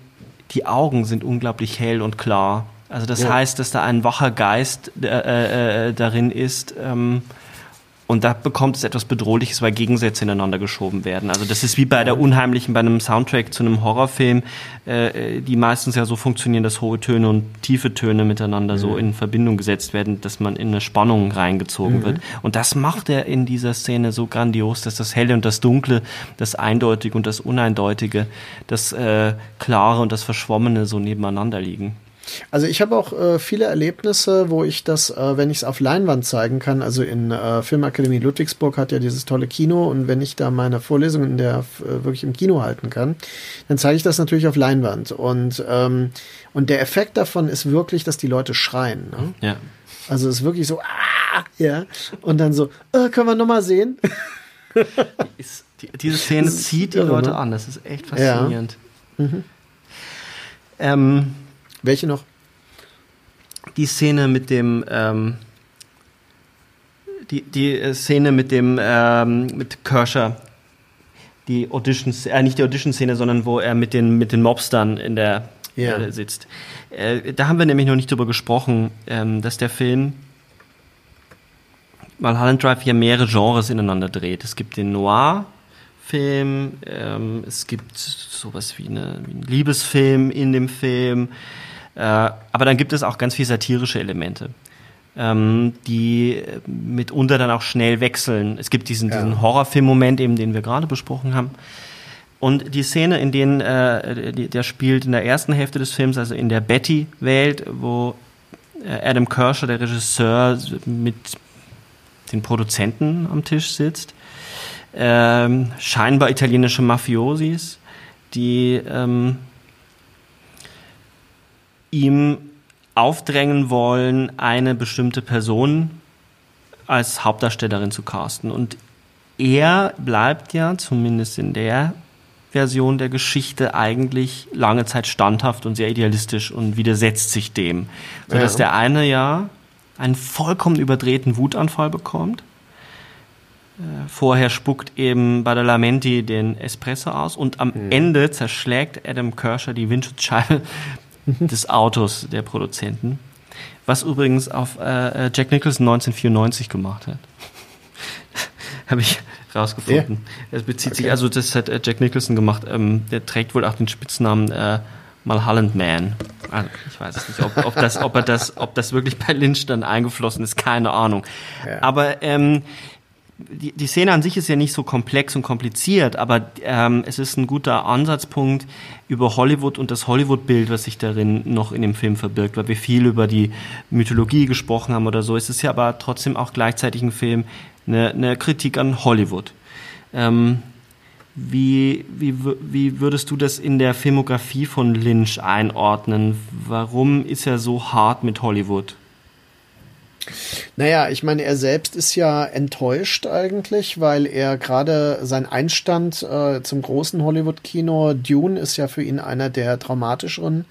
die Augen sind unglaublich hell und klar. Also das Ja. heißt, dass da ein wacher Geist äh, äh, äh, darin ist. Ähm, und da bekommt es etwas Bedrohliches, weil Gegensätze ineinander geschoben werden. Also das ist wie bei der Unheimlichen, bei einem Soundtrack zu einem Horrorfilm, äh, die meistens ja so funktionieren, dass hohe Töne und tiefe Töne miteinander so in Verbindung gesetzt werden, dass man in eine Spannung reingezogen wird. Und das macht er in dieser Szene so grandios, dass das Helle und das Dunkle, das Eindeutige und das Uneindeutige, das äh, Klare und das Verschwommene so nebeneinander liegen. Also ich habe auch äh, viele Erlebnisse, wo ich das, äh, wenn ich es auf Leinwand zeigen kann, also in äh, Filmakademie Ludwigsburg hat ja dieses tolle Kino und wenn ich da meine Vorlesungen in der äh, wirklich im Kino halten kann, dann zeige ich das natürlich auf Leinwand und ähm, und der Effekt davon ist wirklich, dass die Leute schreien. Ne? Ja. Also es ist wirklich so, ah, ja, und dann so, äh, können wir noch mal sehen? Ist, die, diese Szene zieht die irre, Leute ne? an. Das ist echt Ja. faszinierend. Ähm, Welche noch? die Szene mit dem ähm, die, die äh, Szene mit dem ähm, mit Kershaw die Audition äh, nicht die Audition Szene sondern wo er mit den mit den Mobstern in der Ja. äh, sitzt äh, da haben wir nämlich noch nicht drüber gesprochen ähm, dass der Film Mulholland Drive hier mehrere Genres ineinander dreht es gibt den Noir Film ähm, es gibt sowas wie, eine, wie einen Liebesfilm in dem Film aber dann gibt es auch ganz viel satirische Elemente, ähm, die äh, mitunter dann auch schnell wechseln. Es gibt diesen, Ja. diesen Horrorfilm-Moment, eben den wir gerade besprochen haben. Und die Szene, in denen äh, der spielt in der ersten Hälfte des Films, also in der Betty-Welt, wo äh, Adam Kershaw, der Regisseur, mit den Produzenten am Tisch sitzt, ähm, scheinbar italienische Mafiosis, die ähm, ihm aufdrängen wollen, eine bestimmte Person als Hauptdarstellerin zu casten. Und er bleibt ja, zumindest in der Version der Geschichte, eigentlich lange Zeit standhaft und sehr idealistisch und widersetzt sich dem. Sodass Ja. der eine ja einen vollkommen überdrehten Wutanfall bekommt. Äh, Vorher spuckt eben Badalamenti den Espresso aus und am Ende zerschlägt Adam Kershaw die Windschutzscheibe des Autos der Produzenten. Was übrigens auf äh, äh, Jack Nicholson 1994 gemacht hat. Habe ich rausgefunden. Es bezieht okay. sich, also das hat äh, Jack Nicholson gemacht, ähm, der trägt wohl auch den Spitznamen äh, Mulholland Man. Also ich weiß es nicht, ob, ob, das, ob, er das, ob das wirklich bei Lynch dann eingeflossen ist, keine Ahnung. Ja. Aber ähm, die, die Szene an sich ist ja nicht so komplex und kompliziert, aber ähm, es ist ein guter Ansatzpunkt über Hollywood und das Hollywood-Bild, was sich darin noch in dem Film verbirgt, weil wir viel über die Mythologie gesprochen haben oder so. Es ist ja aber trotzdem auch gleichzeitig ein Film, eine, eine Kritik an Hollywood. Ähm, wie, wie, wie würdest du das in der Filmografie von Lynch einordnen? Warum ist er so hart mit Hollywood? Naja, ich meine, er selbst ist ja enttäuscht eigentlich, weil er gerade sein Einstand äh, zum großen Hollywood-Kino, Dune ist ja für ihn einer der traumatischeren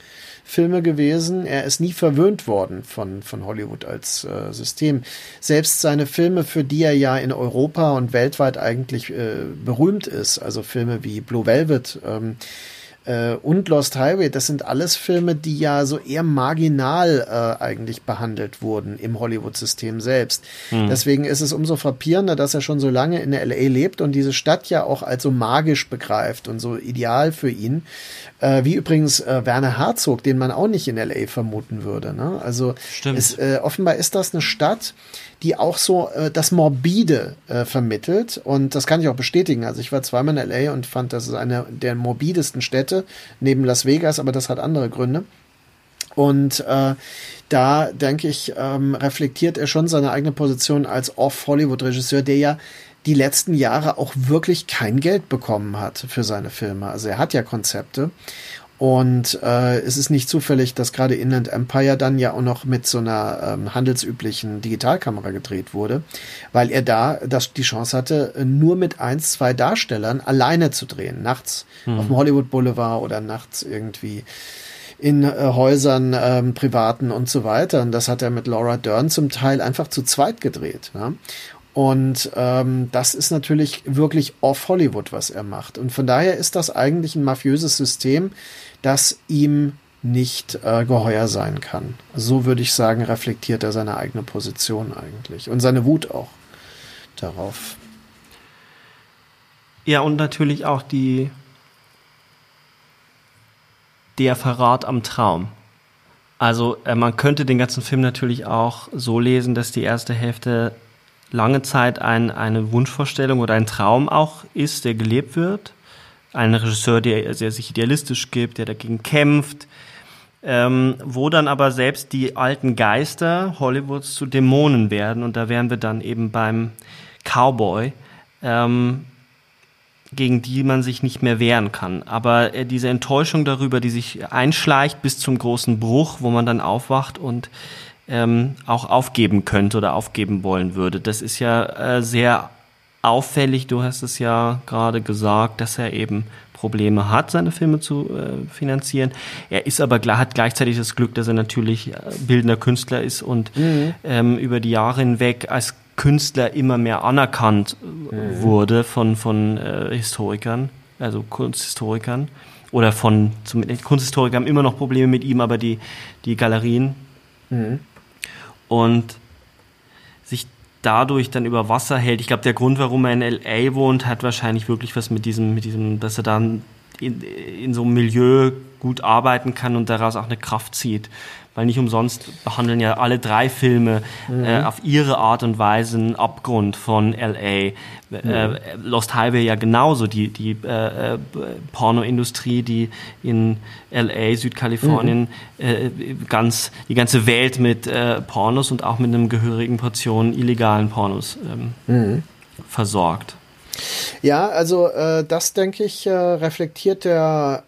Filme gewesen. Er ist nie verwöhnt worden von, von Hollywood als äh, System. Selbst seine Filme, für die er ja in Europa und weltweit eigentlich äh, berühmt ist, also Filme wie Blue Velvet, ähm, äh, und Lost Highway, das sind alles Filme, die ja so eher marginal äh, eigentlich behandelt wurden im Hollywood-System selbst. Mhm. Deswegen ist es umso frappierender, dass er schon so lange in LA lebt und diese Stadt ja auch als so magisch begreift und so ideal für ihn. Äh, wie übrigens äh, Werner Herzog, den man auch nicht in LA vermuten würde. Ne? Also es, äh, offenbar ist das eine Stadt, die auch so äh, das Morbide äh, vermittelt. Und das kann ich auch bestätigen. Also ich war zweimal in LA und fand, das ist eine der morbidesten Städte neben Las Vegas, aber das hat andere Gründe. Und äh, da, denke ich, ähm, reflektiert er schon seine eigene Position als Off-Hollywood-Regisseur, der ja die letzten Jahre auch wirklich kein Geld bekommen hat für seine Filme. Also er hat ja Konzepte und äh, es ist nicht zufällig, dass gerade Inland Empire dann ja auch noch mit so einer ähm, handelsüblichen Digitalkamera gedreht wurde, weil er da das, die Chance hatte, nur mit eins, zwei Darstellern alleine zu drehen, nachts hm. auf dem Hollywood Boulevard oder nachts irgendwie in äh, Häusern, ähm, privaten und so weiter. Und das hat er mit Laura Dern zum Teil einfach zu zweit gedreht. Ja? Und ähm, das ist natürlich wirklich off Hollywood, was er macht. Und von daher ist das eigentlich ein mafiöses System, das ihm nicht äh, geheuer sein kann. So würde ich sagen, reflektiert er seine eigene Position eigentlich und seine Wut auch darauf. Ja, und natürlich auch die der Verrat am Traum. Also äh, man könnte den ganzen Film natürlich auch so lesen, dass die erste Hälfte lange Zeit ein, eine Wunschvorstellung oder ein Traum auch ist, der gelebt wird. Ein Regisseur, der, der sich idealistisch gibt, der dagegen kämpft, ähm, wo dann aber selbst die alten Geister Hollywoods zu Dämonen werden. Und da wären wir dann eben beim Cowboy, ähm, gegen die man sich nicht mehr wehren kann. Aber äh, diese Enttäuschung darüber, die sich einschleicht bis zum großen Bruch, wo man dann aufwacht und ähm, auch aufgeben könnte oder aufgeben wollen würde. Das ist ja äh, sehr auffällig. Du hast es ja gerade gesagt, dass er eben Probleme hat, seine Filme zu äh, finanzieren. Er ist aber hat gleichzeitig das Glück, dass er natürlich äh, bildender Künstler ist und mhm. ähm, über die Jahre hinweg als Künstler immer mehr anerkannt äh, mhm. wurde von von äh, Historikern, also Kunsthistorikern oder von zum, Kunsthistoriker haben immer noch Probleme mit ihm, aber die die Galerien mhm und dadurch dann über Wasser hält. Ich glaube, der Grund, warum er in LA wohnt, hat wahrscheinlich wirklich was mit diesem, mit diesem, dass er dann in, in so einem Milieu gut arbeiten kann und daraus auch eine Kraft zieht weil nicht umsonst behandeln ja alle drei Filme mhm. äh, auf ihre Art und Weise einen Abgrund von LA. Äh, mhm. Äh, Lost Highway ja genauso, die, die äh, äh Pornoindustrie, die in LA, Südkalifornien, mhm. äh, ganz, die ganze Welt mit äh, Pornos und auch mit einem gehörigen Portion illegalen Pornos ähm, mhm. versorgt. Ja, also äh, das denke ich, äh, reflektiert der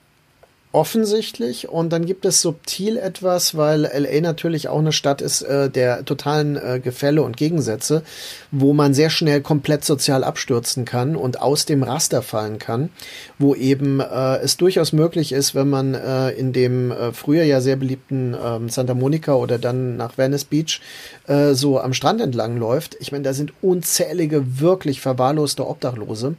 offensichtlich und dann gibt es subtil etwas, weil LA natürlich auch eine Stadt ist äh, der totalen äh, Gefälle und Gegensätze, wo man sehr schnell komplett sozial abstürzen kann und aus dem Raster fallen kann, wo eben äh, es durchaus möglich ist, wenn man äh, in dem äh, früher ja sehr beliebten äh, Santa Monica oder dann nach Venice Beach äh, so am Strand entlang läuft. Ich meine, da sind unzählige wirklich verwahrloste Obdachlose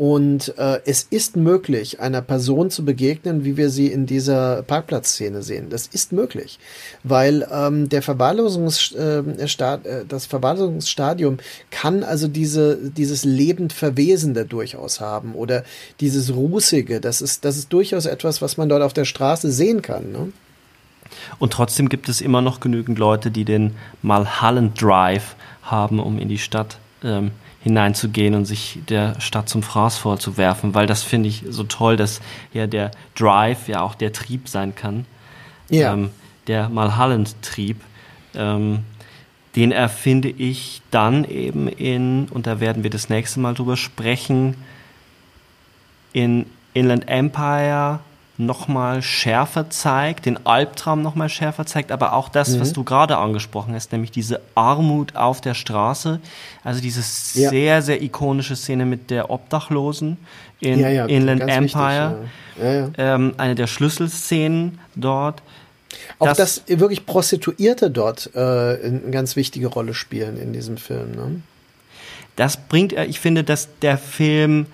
Und äh, es ist möglich, einer Person zu begegnen, wie wir sie in dieser Parkplatzszene sehen. Das ist möglich, weil ähm, der Verwahrlosungs, äh, äh, das Verwahrlosungsstadium kann also diese, dieses lebend Verwesende durchaus haben oder dieses Rußige. Das ist, das ist durchaus etwas, was man dort auf der Straße sehen kann. Ne? Und trotzdem gibt es immer noch genügend Leute, die den Malhallen Drive haben, um in die Stadt ähm, hineinzugehen und sich der Stadt zum Fraß vorzuwerfen, weil das finde ich so toll, dass ja der Drive ja auch der Trieb sein kann. Ja. Ähm, der Malhallen-Trieb. Ähm, den erfinde ich dann eben in, und da werden wir das nächste Mal drüber sprechen, in Inland Empire nochmal schärfer zeigt, den Albtraum nochmal schärfer zeigt, aber auch das, mhm. was du gerade angesprochen hast, nämlich diese Armut auf der Straße, also diese ja. sehr, sehr ikonische Szene mit der Obdachlosen in ja, ja, Inland Empire, wichtig, ähm, eine der Schlüsselszenen dort. Auch das, dass wirklich Prostituierte dort äh, eine ganz wichtige Rolle spielen in diesem Film. Ne? Das bringt, äh, ich finde, dass der Film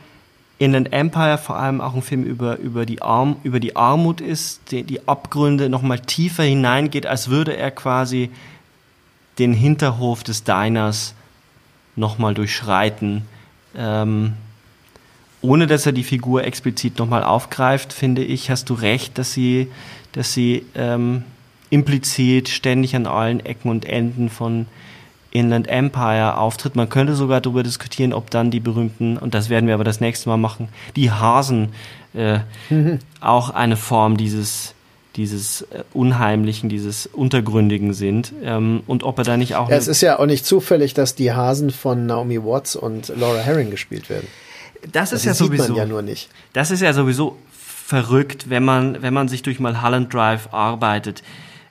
Inland Empire vor allem auch ein Film über, über, die, Arm, über die Armut ist, die, die Abgründe nochmal tiefer hineingeht, als würde er quasi den Hinterhof des Diners nochmal durchschreiten. Ähm, ohne dass er die Figur explizit nochmal aufgreift, finde ich, hast du recht, dass sie, dass sie ähm, implizit ständig an allen Ecken und Enden von Inland Empire auftritt. Man könnte sogar darüber diskutieren, ob dann die berühmten, und das werden wir aber das nächste Mal machen, die Hasen äh, mhm. auch eine Form dieses dieses äh, Unheimlichen, dieses Untergründigen sind ähm, und ob er da nicht auch. Ja, es ist ja auch nicht zufällig, dass die Hasen von Naomi Watts und Laura Herring gespielt werden. Das ist das ja sowieso. ja nur nicht. Das ist ja sowieso verrückt, wenn man wenn man sich durch Mulholland Drive arbeitet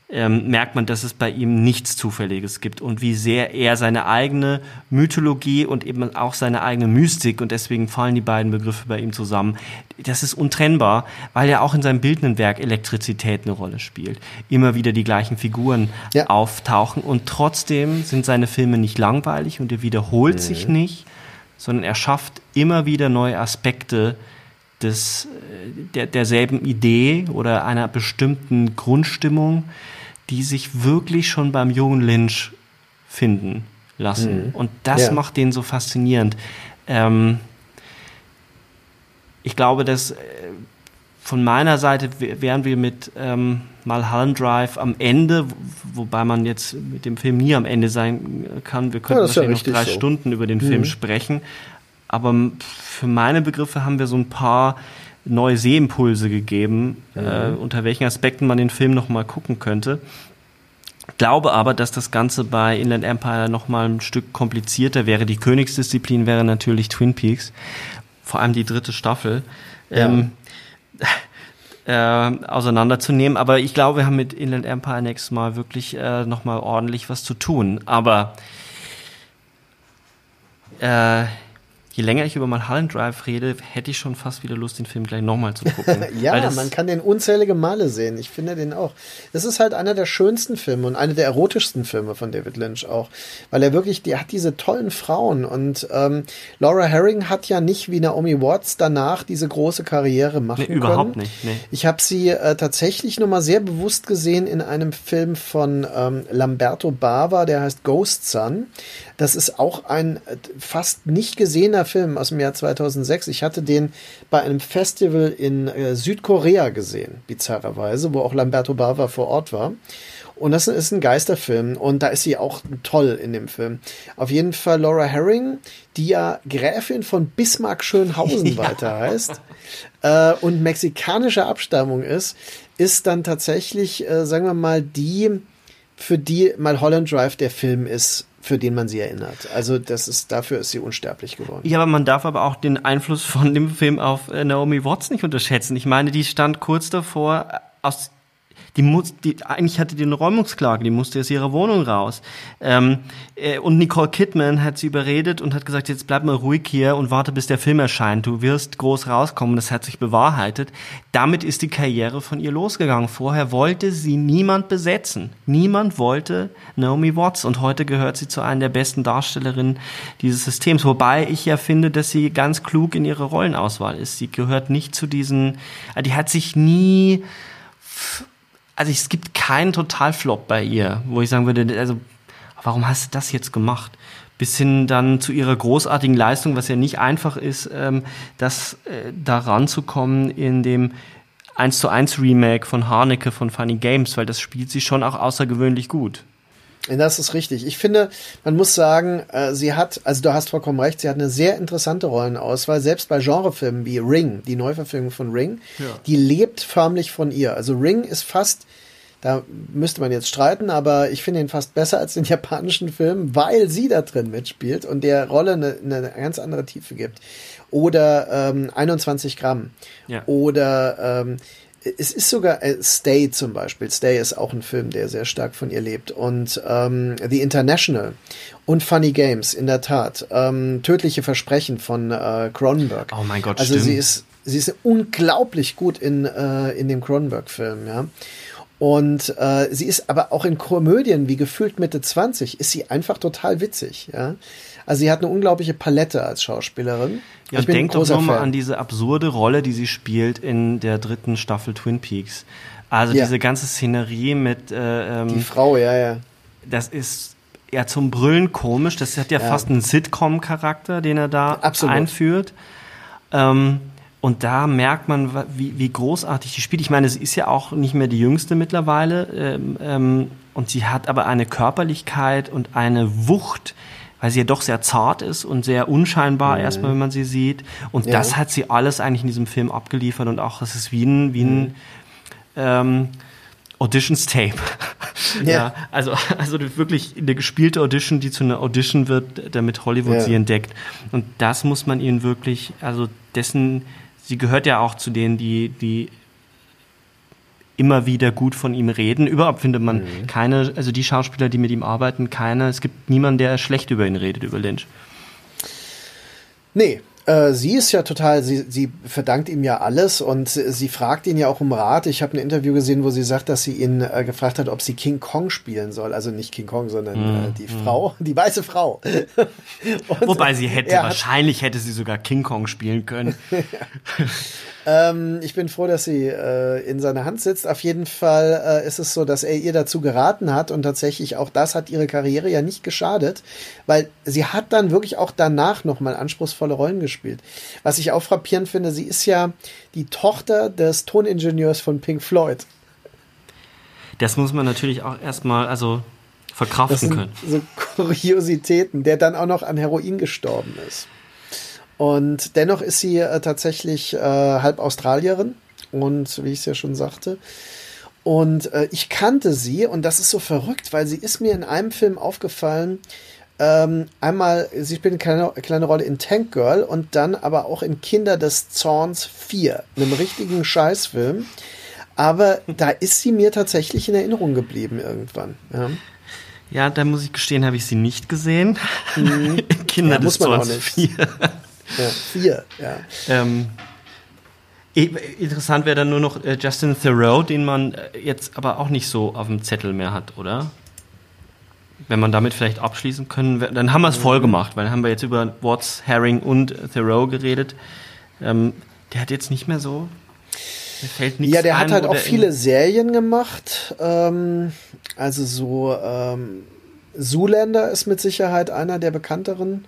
ähm, merkt man, dass es bei ihm nichts Zufälliges gibt und wie sehr er seine eigene Mythologie und eben auch seine eigene Mystik und deswegen fallen die beiden Begriffe bei ihm zusammen. Das ist untrennbar, weil ja auch in seinem bildenden Werk Elektrizität eine Rolle spielt. Immer wieder die gleichen Figuren ja. auftauchen und trotzdem sind seine Filme nicht langweilig und er wiederholt mhm. sich nicht, sondern er schafft immer wieder neue Aspekte des, äh, der, derselben Idee oder einer bestimmten Grundstimmung, die sich wirklich schon beim jungen Lynch finden lassen. Mhm. Und das ja. macht den so faszinierend. Ähm, ich glaube, dass äh, von meiner Seite wären wir mit ähm, Mulholland Drive am Ende, wobei man jetzt mit dem Film nie am Ende sein kann. Wir könnten ja, wahrscheinlich ja noch drei so. Stunden über den mhm. Film sprechen. Aber für meine Begriffe haben wir so ein paar neue Sehimpulse gegeben, mhm. äh, unter welchen Aspekten man den Film noch mal gucken könnte. Glaube aber, dass das Ganze bei Inland Empire noch mal ein Stück komplizierter wäre. Die Königsdisziplin wäre natürlich Twin Peaks, vor allem die dritte Staffel. Ja. Ähm, äh, auseinanderzunehmen. Aber ich glaube, wir haben mit Inland Empire nächstes Mal wirklich äh, nochmal ordentlich was zu tun. Aber äh, je länger ich über Mulholland Drive rede, hätte ich schon fast wieder Lust, den Film gleich nochmal zu gucken. ja, man kann den unzählige Male sehen. Ich finde den auch. Es ist halt einer der schönsten Filme und einer der erotischsten Filme von David Lynch auch, weil er wirklich, der hat diese tollen Frauen und ähm, Laura Herring hat ja nicht wie Naomi Watts danach diese große Karriere machen nee, können. Überhaupt nicht. Nee. Ich habe sie äh, tatsächlich nochmal sehr bewusst gesehen in einem Film von ähm, Lamberto Bava, der heißt Ghost Son. Das ist auch ein äh, fast nicht gesehener Film aus dem Jahr 2006. Ich hatte den bei einem Festival in äh, Südkorea gesehen, bizarrerweise, wo auch Lamberto Bava vor Ort war. Und das ist ein Geisterfilm und da ist sie auch toll in dem Film. Auf jeden Fall Laura Herring, die ja Gräfin von Bismarck Schönhausen ja. weiter heißt äh, und mexikanischer Abstammung ist, ist dann tatsächlich, äh, sagen wir mal, die, für die mal Holland Drive der Film ist, für den man sie erinnert. Also das ist dafür ist sie unsterblich geworden. Ja, aber man darf aber auch den Einfluss von dem Film auf äh, Naomi Watts nicht unterschätzen. Ich meine, die stand kurz davor, äh, aus Die muss, die, eigentlich hatte die eine Räumungsklage, die musste aus ihrer Wohnung raus. Ähm, äh, und Nicole Kidman hat sie überredet und hat gesagt, jetzt bleib mal ruhig hier und warte, bis der Film erscheint. Du wirst groß rauskommen. Das hat sich bewahrheitet. Damit ist die Karriere von ihr losgegangen. Vorher wollte sie niemand besetzen. Niemand wollte Naomi Watts und heute gehört sie zu einer der besten Darstellerinnen dieses Systems. Wobei ich ja finde, dass sie ganz klug in ihrer Rollenauswahl ist. Sie gehört nicht zu diesen, die hat sich nie, also es gibt keinen Totalflop bei ihr, wo ich sagen würde, also warum hast du das jetzt gemacht? Bis hin dann zu ihrer großartigen Leistung, was ja nicht einfach ist, ähm, das äh, da ranzukommen in dem 1 zu 1 Remake von Harnecke von Funny Games, weil das spielt sie schon auch außergewöhnlich gut. Das ist richtig. Ich finde, man muss sagen, äh, sie hat, also du hast vollkommen recht, sie hat eine sehr interessante Rollenauswahl, selbst bei Genrefilmen wie Ring, die Neuverfilmung von Ring, ja. die lebt förmlich von ihr. Also Ring ist fast, da müsste man jetzt streiten, aber ich finde ihn fast besser als den japanischen Film, weil sie da drin mitspielt und der Rolle eine, eine ganz andere Tiefe gibt. Oder ähm, 21 Gramm. Ja. Oder ähm, es ist sogar äh, Stay zum Beispiel. Stay ist auch ein Film, der sehr stark von ihr lebt. Und ähm, The International und Funny Games, in der Tat. Ähm, Tödliche Versprechen von äh, Cronenberg. Oh mein Gott, Also stimmt. sie ist, sie ist unglaublich gut in, äh, in dem Cronenberg-Film, ja. Und äh, sie ist aber auch in Komödien wie gefühlt Mitte 20 ist sie einfach total witzig, ja. Also sie hat eine unglaubliche Palette als Schauspielerin. Ja, ich denk doch nochmal an diese absurde Rolle, die sie spielt in der dritten Staffel Twin Peaks. Also ja. diese ganze Szenerie mit äh, ähm, die Frau, ja, ja. Das ist ja zum Brüllen komisch. Das hat ja, ja. fast einen Sitcom-Charakter, den er da Absolut. einführt. Ähm, und da merkt man, wie, wie großartig die spielt. Ich meine, sie ist ja auch nicht mehr die jüngste mittlerweile. Ähm, ähm, und sie hat aber eine Körperlichkeit und eine Wucht, weil sie ja doch sehr zart ist und sehr unscheinbar mhm. erstmal, wenn man sie sieht. Und ja. das hat sie alles eigentlich in diesem Film abgeliefert und auch, es ist wie ein, wie ein mhm. ähm, Auditions Tape. Ja. ja. also, also wirklich eine gespielte Audition, die zu einer Audition wird, damit Hollywood ja. sie entdeckt. Und das muss man ihnen wirklich, also dessen, sie gehört ja auch zu denen, die, die immer wieder gut von ihm reden. Überhaupt findet man mhm. keine, also die Schauspieler, die mit ihm arbeiten, keine. Es gibt niemanden, der schlecht über ihn redet, über Lynch. Nee, äh, sie ist ja total, sie, sie verdankt ihm ja alles und sie fragt ihn ja auch um Rat. Ich habe ein Interview gesehen, wo sie sagt, dass sie ihn äh, gefragt hat, ob sie King Kong spielen soll. Also nicht King Kong, sondern mm, äh, die mm. Frau, die weiße Frau. Wobei sie hätte, wahrscheinlich hätte sie sogar King Kong spielen können. Ähm, ich bin froh, dass sie äh, in seiner Hand sitzt. Auf jeden Fall äh, ist es so, dass er ihr dazu geraten hat und tatsächlich auch das hat ihre Karriere ja nicht geschadet, weil sie hat dann wirklich auch danach nochmal anspruchsvolle Rollen gespielt. Was ich auch frappierend finde, sie ist ja die Tochter des Toningenieurs von Pink Floyd. Das muss man natürlich auch erstmal, also verkraften können. So Kuriositäten, der dann auch noch an Heroin gestorben ist. Und dennoch ist sie äh, tatsächlich äh, halb Australierin und wie ich es ja schon sagte. Und äh, ich kannte sie und das ist so verrückt, weil sie ist mir in einem Film aufgefallen. Ähm, einmal, sie spielt eine kleine, kleine Rolle in Tank Girl und dann aber auch in Kinder des Zorns 4, einem richtigen Scheißfilm. Aber da ist sie mir tatsächlich in Erinnerung geblieben irgendwann. Ja. Ja, da muss ich gestehen, habe ich sie nicht gesehen. Mhm. Kinder ja, des Zorns 4. Ja, vier, ja. Ähm, interessant wäre dann nur noch äh, Justin Thoreau, den man äh, jetzt aber auch nicht so auf dem Zettel mehr hat, oder? Wenn man damit vielleicht abschließen können, dann haben wir es voll gemacht, weil dann haben wir jetzt über Watts, Herring und Thoreau geredet. Ähm, der hat jetzt nicht mehr so. Mir fällt nichts Ja, der hat halt auch viele Serien gemacht. Ähm, also so ähm, Zoolander ist mit Sicherheit einer der bekannteren.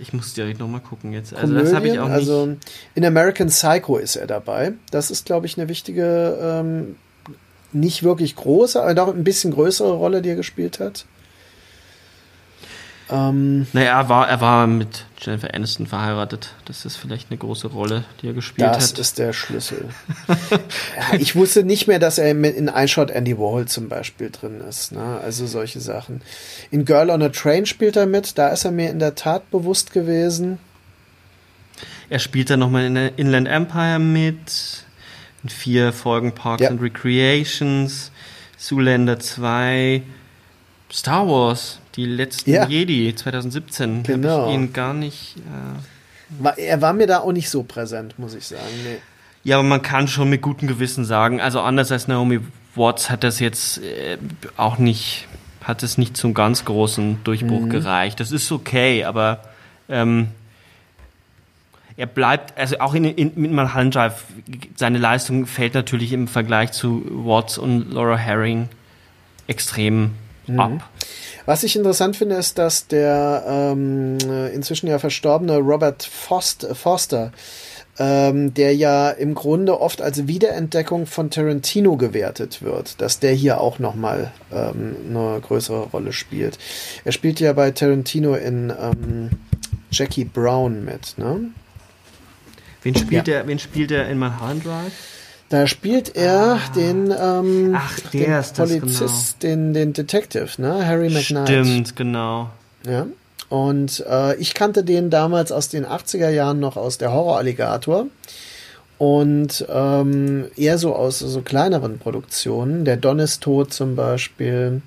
Ich muss direkt nochmal gucken jetzt. Also Komödien, das habe ich auch nicht. Also in American Psycho ist er dabei. Das ist, glaube ich, eine wichtige, ähm, nicht wirklich große, aber doch ein bisschen größere Rolle, die er gespielt hat. Ähm, naja, er war, er war mit Jennifer Aniston verheiratet. Das ist vielleicht eine große Rolle, die er gespielt das hat. Das ist der Schlüssel. ja, ich wusste nicht mehr, dass er in iShot Andy Warhol zum Beispiel drin ist. Ne? Also solche Sachen. In Girl on a Train spielt er mit. Da ist er mir in der Tat bewusst gewesen. Er spielt dann nochmal in Inland Empire mit. In vier Folgen Parks Ja. and Recreations, Zoolander 2, Star Wars, die letzten Ja. Jedi 2017. Genau. Hab ich ihn gar nicht. Äh War, er war mir da auch nicht so präsent, muss ich sagen. Nee. Ja, aber man kann schon mit gutem Gewissen sagen, also anders als Naomi Watts hat das jetzt äh, auch nicht, hat es nicht zum ganz großen Durchbruch Mhm. gereicht. Das ist okay, aber ähm, er bleibt, also auch in, in, mit Mulholland Drive, seine Leistung fällt natürlich im Vergleich zu Watts und Laura Herring extrem Mhm. ab. Was ich interessant finde, ist, dass der ähm, äh, inzwischen ja verstorbene Robert Fost Forster, ähm, der ja im Grunde oft als Wiederentdeckung von Tarantino gewertet wird, dass der hier auch nochmal ähm, eine größere Rolle spielt. Er spielt ja bei Tarantino in ähm, Jackie Brown mit, ne? Wen spielt Ja. er, wen spielt er in Mulholland Drive? Da spielt er den, ähm, Ach, der den ist das, genau. Polizist, den, den Detective, ne? Harry McKnight. Stimmt, genau. Ja. Und äh, ich kannte den damals aus den 80er Jahren noch aus der Horror-Alligator. Und ähm, eher so aus so kleineren Produktionen. Der Don ist tot zum Beispiel.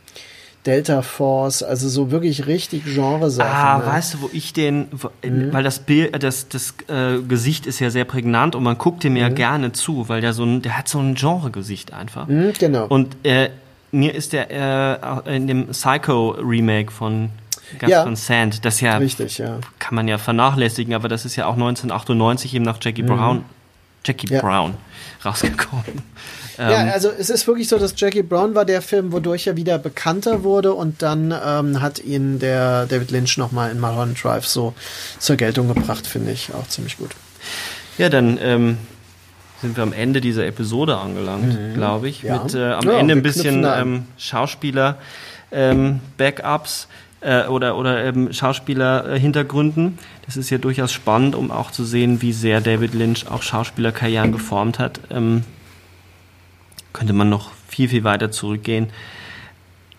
Delta Force, also so wirklich richtig Genresachen. Ah, ne? weißt du, wo ich den, wo, Mhm. weil das Bild, das, das äh, Gesicht ist ja sehr prägnant und man guckt dem ja Mhm. gerne zu, weil der so ein, der hat so ein Genre-Gesicht einfach. Hm, genau. Und äh, mir ist der äh, in dem Psycho-Remake von Gus Ja. Van Sant, das ja Richtig, ja. kann man ja vernachlässigen, aber das ist ja auch 1998 eben nach Jackie Brown, Jackie Mhm. Ja. Brown rausgekommen. Ja, Ähm, also es ist wirklich so, dass Jackie Brown war der Film, wodurch er wieder bekannter wurde und dann ähm, hat ihn der David Lynch nochmal in Mulholland Drive so zur Geltung gebracht, finde ich auch ziemlich gut. Ja, dann ähm, sind wir am Ende dieser Episode angelangt, glaube ich. Mhm. Ja. Mit äh, am Ja, Ende ein bisschen ähm, Schauspieler, ähm, Backups äh, oder, oder ähm, Schauspieler-Hintergründen. Das ist ja durchaus spannend, um auch zu sehen, wie sehr David Lynch auch Schauspielerkarrieren geformt hat. Ähm, könnte man noch viel, viel weiter zurückgehen.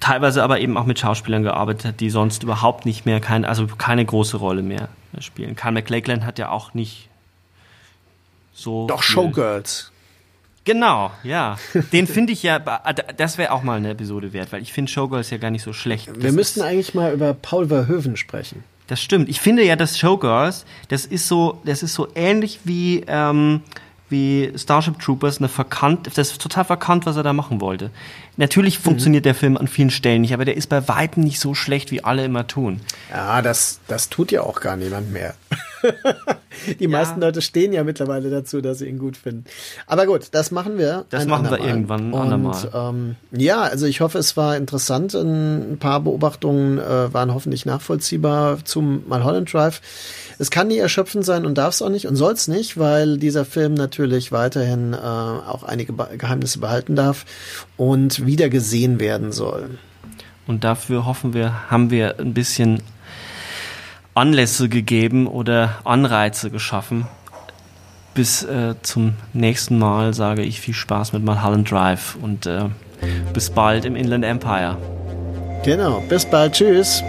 Teilweise aber eben auch mit Schauspielern gearbeitet hat, die sonst überhaupt nicht mehr, kein, also keine große Rolle mehr spielen. Carl McLachlan hat ja auch nicht so. Doch, Showgirls. Genau, ja. Den finde ich ja, das wäre auch mal eine Episode wert, weil ich finde Showgirls ja gar nicht so schlecht. Wir Das müssten ist, eigentlich mal über Paul Verhoeven sprechen. Das stimmt. Ich finde ja, dass Showgirls, das ist so, das ist so ähnlich wie, ähm, wie Starship Troopers, eine verkannt, das ist total verkannt, was er da machen wollte. Natürlich funktioniert der Film an vielen Stellen nicht, aber der ist bei weitem nicht so schlecht, wie alle immer tun. Ja, das, das tut ja auch gar niemand mehr. Die meisten Leute stehen ja mittlerweile dazu, dass sie ihn gut finden. Aber gut, das machen wir. Das machen wir andermal. irgendwann ein Und, andermal. Ähm, ja, also ich hoffe, es war interessant. Ein paar Beobachtungen äh, waren hoffentlich nachvollziehbar zum Mulholland Drive. Es kann nie erschöpfend sein und darf es auch nicht und soll es nicht, weil dieser Film natürlich weiterhin äh, auch einige Geheimnisse behalten darf und wieder gesehen werden soll. Und dafür hoffen wir, haben wir ein bisschen Anlässe gegeben oder Anreize geschaffen. Bis äh, zum nächsten Mal sage ich viel Spaß mit Mulholland Drive und äh, bis bald im Inland Empire. Genau, bis bald, tschüss.